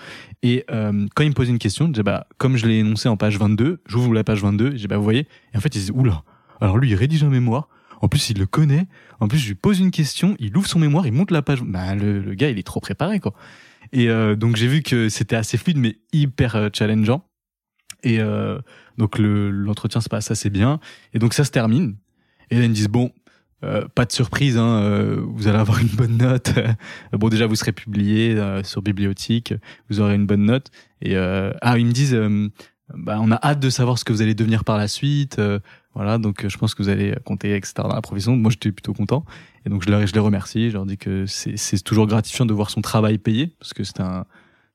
Et euh, quand ils me posaient une question, je bah, comme je l'ai énoncé en page 22, j'ouvre la page 22, et je dis, bah, vous voyez Et en fait, ils disaient, oula, alors lui, il rédige un mémoire. En plus, il le connaît. En plus, je lui pose une question, il ouvre son mémoire, il monte la page. Bah, le, le gars, il est trop préparé, quoi. Et euh, donc j'ai vu que c'était assez fluide mais hyper euh, challengeant. Et euh, donc le- l'entretien se passe assez bien. Et donc ça se termine. Et là ils me disent bon, euh, pas de surprise, hein, euh, vous allez avoir une bonne note. bon déjà vous serez publié euh, sur Bibliothèque, vous aurez une bonne note. Et euh, ah ils me disent euh, bah, on a hâte de savoir ce que vous allez devenir par la suite. voilà donc je pense que vous allez compter etc dans la profession. Moi j'étais plutôt content. Et donc je leur je les remercie. Je leur dis que c'est c'est toujours gratifiant de voir son travail payé parce que c'est un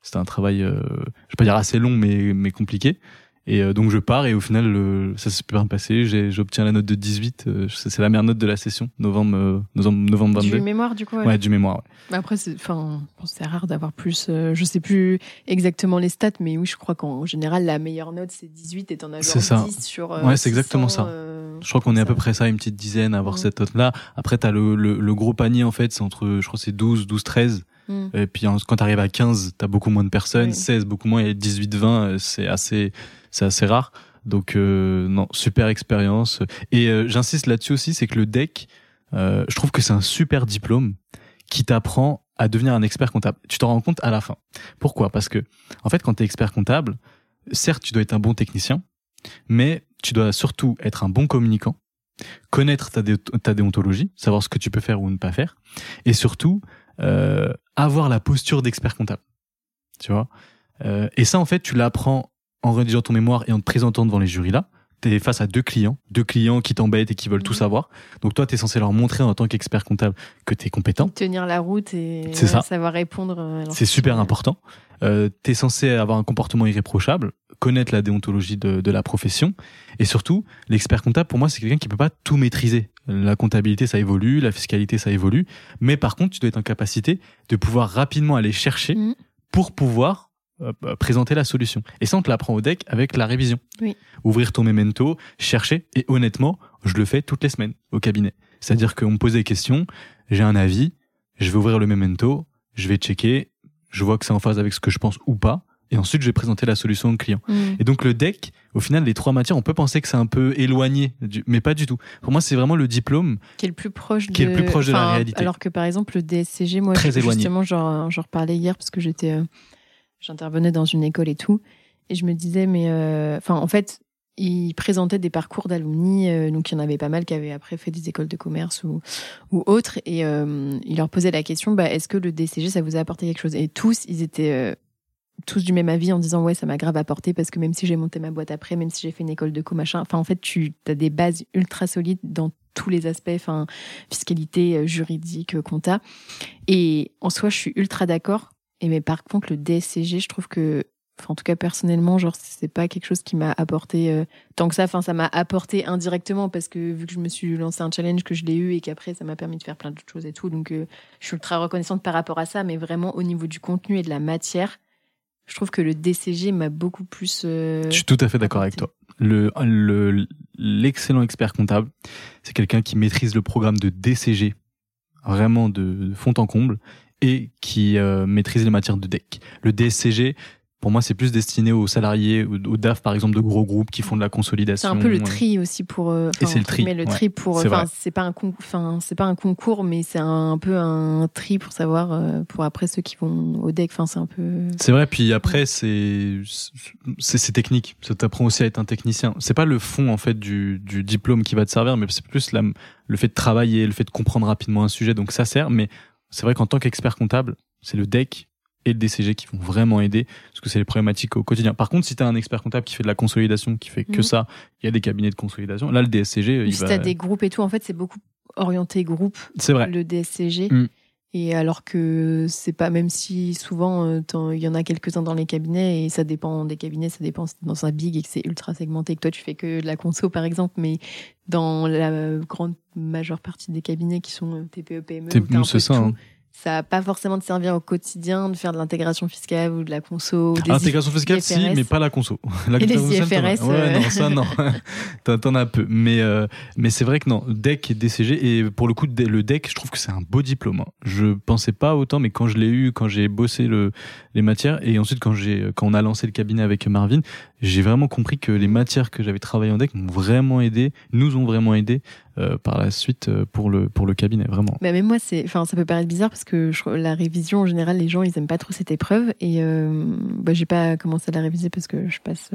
c'était un travail, euh, je vais pas dire assez long, mais, mais compliqué. Et euh, donc je pars et au final, le- ça s'est bien passé. J'obtiens la note de 18. euh, c'est la meilleure note de la session, novembre, euh, novembre, novembre 22.
Du mémoire, du coup. ouais.
Ouais, du mémoire. ouais.
Après, c'est, enfin, c'est rare d'avoir plus. euh, je sais plus exactement les stats, mais oui, je crois qu'en général, la meilleure note, c'est 18 et t'en as genre
C'est ça.
10 sur. euh,
Ouais, c'est exactement
600,
ça.
euh,
Je crois qu'on est à peu près ça, une petite dizaine à avoir
Mhm.
cette note-là. Après, t'as le, le, le gros panier, en fait, c'est entre, je crois, que c'est 12, 12, 13.
Mm.
Et puis, en- quand t'arrives à 15, t'as beaucoup moins de personnes.
Oui.
16, beaucoup moins. Et 18, 20, euh, c'est assez, c'est assez rare. Donc, euh, non, super expérience. Et euh, j'insiste là-dessus aussi, c'est que le deck, euh, je trouve que c'est un super diplôme qui t'apprend à devenir un expert comptable. Tu t'en rends compte à la fin. Pourquoi? Parce que, en fait, quand t'es expert comptable, certes, tu dois être un bon technicien, mais tu dois surtout être un bon communicant, connaître ta, dé- ta déontologie, savoir ce que tu peux faire ou ne pas faire, et surtout euh, avoir la posture d'expert comptable. Tu vois? Euh, Et ça, en fait, tu l'apprends en rédigeant ton mémoire et en te présentant devant les jurys là. T'es face à deux clients, deux clients qui t'embêtent et qui veulent tout
Mhm.
savoir. Donc toi, t'es censé leur montrer en tant qu'expert comptable que t'es compétent.
Tenir la route et
C'est ça.
savoir répondre. euh,
C'est super important. Euh, t'es censé avoir un comportement irréprochable, connaître la déontologie de, de la profession, et surtout, l'expert comptable, pour moi, c'est quelqu'un qui peut pas tout maîtriser. La comptabilité, ça évolue, la fiscalité, ça évolue, mais par contre, tu dois être en capacité de pouvoir rapidement aller chercher
Mhm.
pour pouvoir euh, euh, présenter la solution. Et ça, on te l'apprend au deck avec la révision.
Oui.
Ouvrir ton memento, chercher, et honnêtement, je le fais toutes les semaines au cabinet. C'est-à-dire qu'on me pose des questions, j'ai un avis, je vais ouvrir le memento, je vais checker, je vois que c'est en phase avec ce que je pense ou pas, et ensuite je vais présenter la solution au client.
Mm.
Et donc le deck, au final, les trois matières, on peut penser que c'est un peu éloigné, du- mais pas du tout. Pour moi, c'est vraiment le diplôme.
Qui est le plus proche de.
Qui est le plus proche de la réalité.
Alors que par exemple, le DSCG, moi,
Très éloigné.
justement, j'en reparlais hier parce que j'étais. euh, J'intervenais dans une école et tout. Et je me disais, mais. euh, Enfin, en fait, ils présentaient des parcours d'alumni. euh, donc, il y en avait pas mal qui avaient après fait des écoles de commerce ou, ou autres. Et euh, ils leur posaient la question, bah, est-ce que le DCG, ça vous a apporté quelque chose? Et tous, ils étaient. Tous du même avis en disant ouais ça m'a grave apporté parce que même si j'ai monté ma boîte après même si j'ai fait une école de co machin enfin en fait tu as des bases ultra solides dans
tous les aspects, enfin fiscalité, euh, juridique, euh, compta. Et en soi, je suis ultra d'accord. Et mais par contre, le DSCG, je trouve que en tout cas personnellement genre c'est pas quelque chose qui m'a apporté euh, tant que ça enfin ça m'a apporté indirectement parce que vu que je me suis lancé un challenge que je l'ai eu et qu'après ça m'a permis de faire plein d'autres choses et tout donc je suis ultra reconnaissante par rapport à ça mais vraiment au niveau du contenu et de la matière je trouve que le DCG m'a beaucoup plus euh,
je suis tout à fait d'accord avec toi le le l'excellent expert comptable c'est quelqu'un qui maîtrise le programme de DCG vraiment de, fond en comble et qui maîtrise les matières de DEC. Le DSCG, pour moi, c'est plus destiné aux salariés, aux DAF par exemple de gros groupes qui font de la consolidation.
C'est un peu le tri aussi pour.
Euh, et c'est le tri.
Mais le tri pour. C'est pas un enfin c'est pas un concours, mais c'est un, peu un tri pour savoir euh, pour après ceux qui vont au deck. Enfin, c'est un peu.
C'est vrai. Puis après, c'est c'est technique. Ça t'apprend aussi à être un technicien. C'est pas le fond en fait du, du diplôme qui va te servir, mais c'est plus la, le fait de travailler, le fait de comprendre rapidement un sujet. Donc ça sert. Mais c'est vrai qu'en tant qu'expert comptable, c'est le deck et le DCG qui vont vraiment aider parce que c'est les problématiques au quotidien. Par contre, si tu as un expert comptable qui fait de la consolidation, qui fait que mhm. ça, il y a des cabinets de consolidation. Là, le DSCG,
il si tu as des groupes et tout, en fait, c'est beaucoup orienté groupe.
C'est vrai.
Le DSCG. Mm. Et alors que c'est pas, même si souvent euh, il y en a quelques-uns dans les cabinets et ça dépend des cabinets, ça dépend si dans un big et que c'est ultra segmenté, que toi tu fais que de la conso par exemple, mais dans la grande majeure partie des cabinets qui sont TPE, PME,
c'est ça. Hein
ça n'a pas forcément de servir au quotidien de faire de l'intégration fiscale ou de la conso.
L'intégration fiscale, si, mais pas la conso.
La et les IFRS.
Ouais, euh. non, ça, non. T'en as peu. Mais, euh, mais c'est vrai que non, DEC et DCG, et pour le coup, le DEC, je trouve que c'est un beau diplôme. Hein. Je pensais pas autant, mais quand je l'ai eu, quand j'ai bossé le, les matières, et ensuite quand j'ai, quand on a lancé le cabinet avec Marvin, j'ai vraiment compris que les matières que j'avais travaillé en DEC m'ont vraiment aidé, nous ont vraiment aidé euh, par la suite euh, pour le pour le cabinet vraiment.
Mais même moi c'est enfin ça peut paraître bizarre parce que je, la révision en général les gens ils aiment pas trop cette épreuve et euh, bah, j'ai pas commencé à la réviser parce que je passe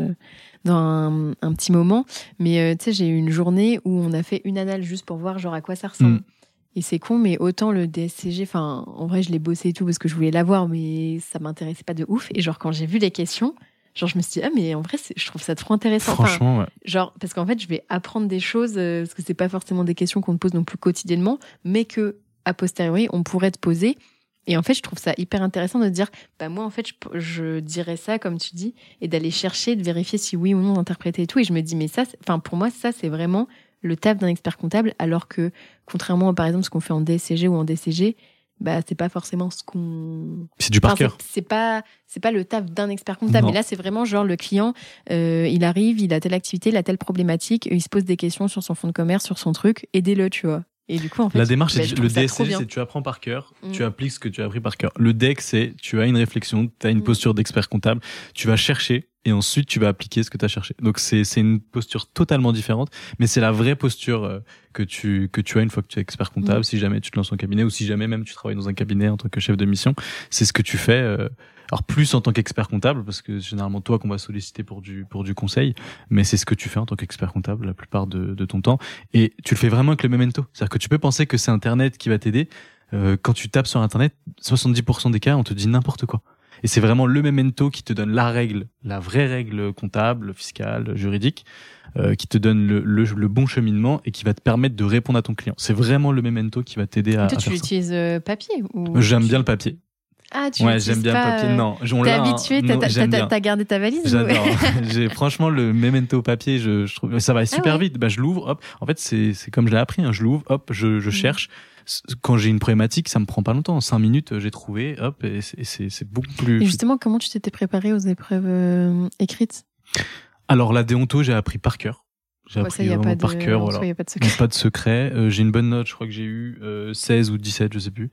dans un, petit moment mais tu sais j'ai eu une journée où on a fait une annale juste pour voir genre à quoi ça ressemble. Mm. Et c'est con, mais autant le DSCG, enfin, en vrai, je l'ai bossé et tout parce que je voulais l'avoir, mais ça m'intéressait pas de ouf. Et genre, quand j'ai vu les questions, genre je me suis dit ah mais en vrai je trouve ça trop intéressant.
Franchement ouais.
genre parce qu'en fait je vais apprendre des choses euh, parce que c'est pas forcément des questions qu'on te pose non plus quotidiennement mais que a posteriori on pourrait te poser. Et en fait je trouve ça hyper intéressant de dire bah moi en fait je, je dirais ça comme tu dis et d'aller chercher de vérifier si oui ou non d'interpréter et tout. Et je me dis mais ça enfin pour moi ça c'est vraiment le taf d'un expert comptable alors que contrairement à par exemple ce qu'on fait en DCG ou en DCG bah c'est pas forcément ce qu'on
c'est du par cœur.
c'est pas c'est pas le taf d'un expert comptable mais là c'est vraiment genre le client euh, il arrive il a telle activité il a telle problématique il se pose des questions sur son fonds de commerce sur son truc aidez-le tu vois. Et du coup en fait
la démarche c'est bah, le DSC c'est tu apprends par cœur mm. tu appliques ce que tu as appris par cœur. Le DEC c'est tu as une réflexion tu as une mm. posture d'expert comptable tu vas chercher et ensuite tu vas appliquer ce que tu as cherché. Donc c'est c'est une posture totalement différente, mais c'est la vraie posture euh, que tu que tu as une fois que tu es expert comptable, mm. si jamais tu te lances en cabinet ou si jamais même tu travailles dans un cabinet en tant que chef de mission, c'est ce que tu fais euh, alors plus en tant qu'expert comptable parce que c'est généralement toi qu'on va solliciter pour du pour du conseil, mais c'est ce que tu fais en tant qu'expert comptable la plupart de, de ton temps et tu le fais vraiment avec le memento. C'est-à-dire que tu peux penser que c'est internet qui va t'aider euh, quand tu tapes sur internet, 70% des cas on te dit n'importe quoi. Et c'est vraiment le memento qui te donne la règle, la vraie règle comptable, fiscale, juridique, euh, qui te donne le, le, bon cheminement et qui va te permettre de répondre à ton client. C'est vraiment le memento qui va t'aider à,
Toi,
à
tu utilises euh, papier
ou J'aime bien le papier.
Ah, tu
ouais, j'aime bien le papier.
Euh,
non,
t'es habitué, t'as gardé ta valise
J'adore. J'ai franchement le memento papier, je, je trouve ça va ah super vite. Bah je l'ouvre, hop. En fait, c'est c'est comme je l'ai appris. Hein. Je l'ouvre, hop, je, je mm. cherche quand j'ai une problématique, ça me prend pas longtemps. En cinq minutes, j'ai trouvé, hop, et c'est beaucoup plus.
Et justement, comment tu t'étais préparé aux épreuves euh, écrites?
Alors la déonto, j'ai appris par cœur. J'ai appris vraiment par cœur, voilà.
Y a pas de secret.
Pas de secret. Euh, j'ai une bonne note, je crois que j'ai eu euh, 16 ou 17, je sais plus.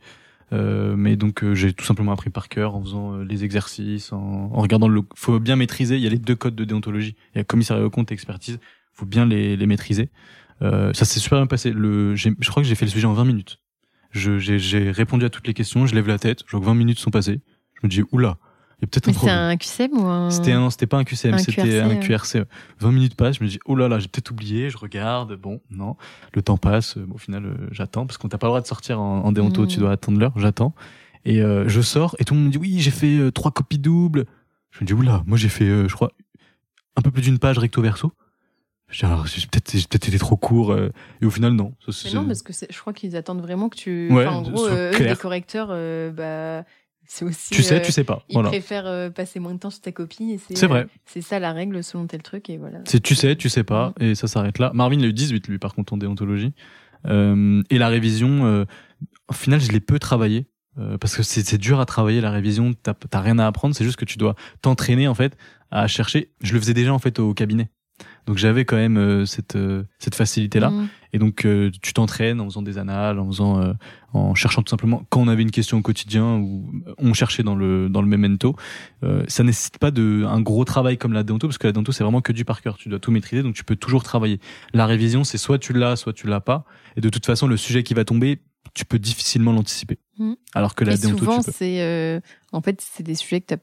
Euh, mais donc euh, j'ai tout simplement appris par cœur en faisant les exercices, en, en, regardant le. Faut bien maîtriser. Il y a les deux codes de déontologie. Il y a commissariat au compte et expertise. Faut bien les, les maîtriser. ça s'est super bien passé. Le, je crois que j'ai fait le sujet en 20 minutes j'ai répondu à toutes les questions, je lève la tête, je vois que 20 minutes sont passées. Je me dis, oula, il y a peut-être un problème.
C'était un QCM ou un...
C'était un, c'était pas un QCM, c'était un QRC. 20 minutes passent, je me dis, oh là là, j'ai peut-être oublié, je regarde, bon, non. Le temps passe, au final, euh, j'attends, parce qu'on t'a pas le droit de sortir en, en déonto, tu hmm. dois attendre l'heure, j'attends. Et euh, je sors, et tout le monde me dit, oui, j'ai fait euh, trois copies doubles. Je me dis, oula, moi j'ai fait, je crois, un peu plus d'une page recto verso. J'ai peut-être peut-être été trop court. euh, et au final, non. Ça,
Mais non, parce que je crois qu'ils attendent vraiment que tu.
Ouais,
enfin, en gros, euh, eux, les correcteurs, euh, bah, c'est aussi.
tu sais,
euh,
tu sais pas.
Ils
Voilà.
préfèrent euh, passer moins de temps sur ta copie. et
C'est vrai.
euh, c'est ça la règle selon tel truc et voilà.
C'est tu sais, tu sais pas, et ça s'arrête là. Marvin, il a eu 18, lui, par contre, en déontologie. Euh, et la révision, euh, au final, je l'ai peu travaillé. euh, parce que c'est c'est dur à travailler la révision, t'as t'as rien à apprendre, c'est juste que tu dois t'entraîner en fait à chercher. Je le faisais déjà en fait au cabinet, donc j'avais quand même euh, cette euh, cette facilité là.
Mm.
Et donc euh, tu t'entraînes en faisant des annales, en faisant, euh, en cherchant tout simplement quand on avait une question au quotidien ou on cherchait dans le dans le memento. Euh, ça nécessite pas de un gros travail comme la déonto parce que la déonto c'est vraiment que du par cœur. Tu dois tout maîtriser donc tu peux toujours travailler. La révision c'est soit tu l'as, soit tu l'as pas. Et de toute façon le sujet qui va tomber, tu peux difficilement l'anticiper.
Mhm.
Alors que la
Et
déonto
souvent, c'est euh, en fait c'est des sujets que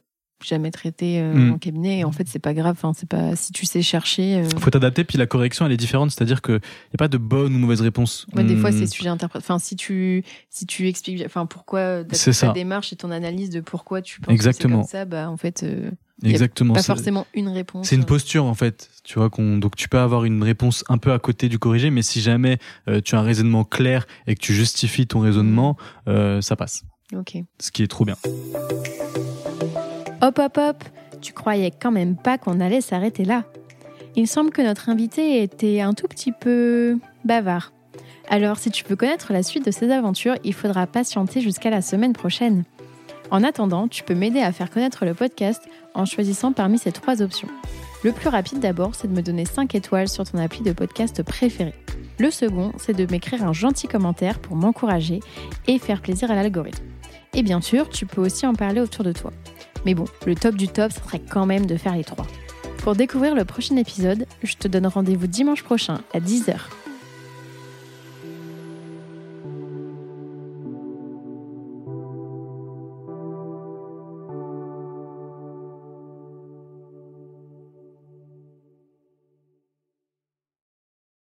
jamais traités euh,
Mm.
en cabinet et en fait c'est pas grave. Enfin, c'est pas si tu sais chercher. euh,
Faut t'adapter puis la correction elle est différente, c'est-à-dire que y a pas de bonne ou mauvaise réponse.
Ouais, des fois,
On-
c'est sujet interprète. Enfin, si tu, si tu expliques, enfin, pourquoi ta,
C'est
ta démarche et ton analyse de pourquoi tu penses
Exactement.
que comme ça, bah, en fait, euh, y a
exactement.
pas forcément une réponse.
C'est une posture en fait, tu vois qu'on donc tu peux avoir une réponse un peu à côté du corrigé, mais si jamais euh, tu as un raisonnement clair et que tu justifies ton raisonnement, euh, ça passe.
Ok.
Ce qui est trop bien.
Hop hop hop, tu croyais quand même pas qu'on allait s'arrêter là. Il semble que notre invité était un tout petit peu bavard. Alors si tu veux connaître la suite de ses aventures, il faudra patienter jusqu'à la semaine prochaine. En attendant, tu peux m'aider à faire connaître le podcast en choisissant parmi ces trois options. Le plus rapide d'abord, c'est de me donner 5 étoiles sur ton appli de podcast préféré. Le second, c'est de m'écrire un gentil commentaire pour m'encourager et faire plaisir à l'algorithme. Et bien sûr, tu peux aussi en parler autour de toi. Mais bon, le top du top, ça serait quand même de faire les trois. Pour découvrir le prochain épisode, je te donne rendez-vous dimanche prochain à 10h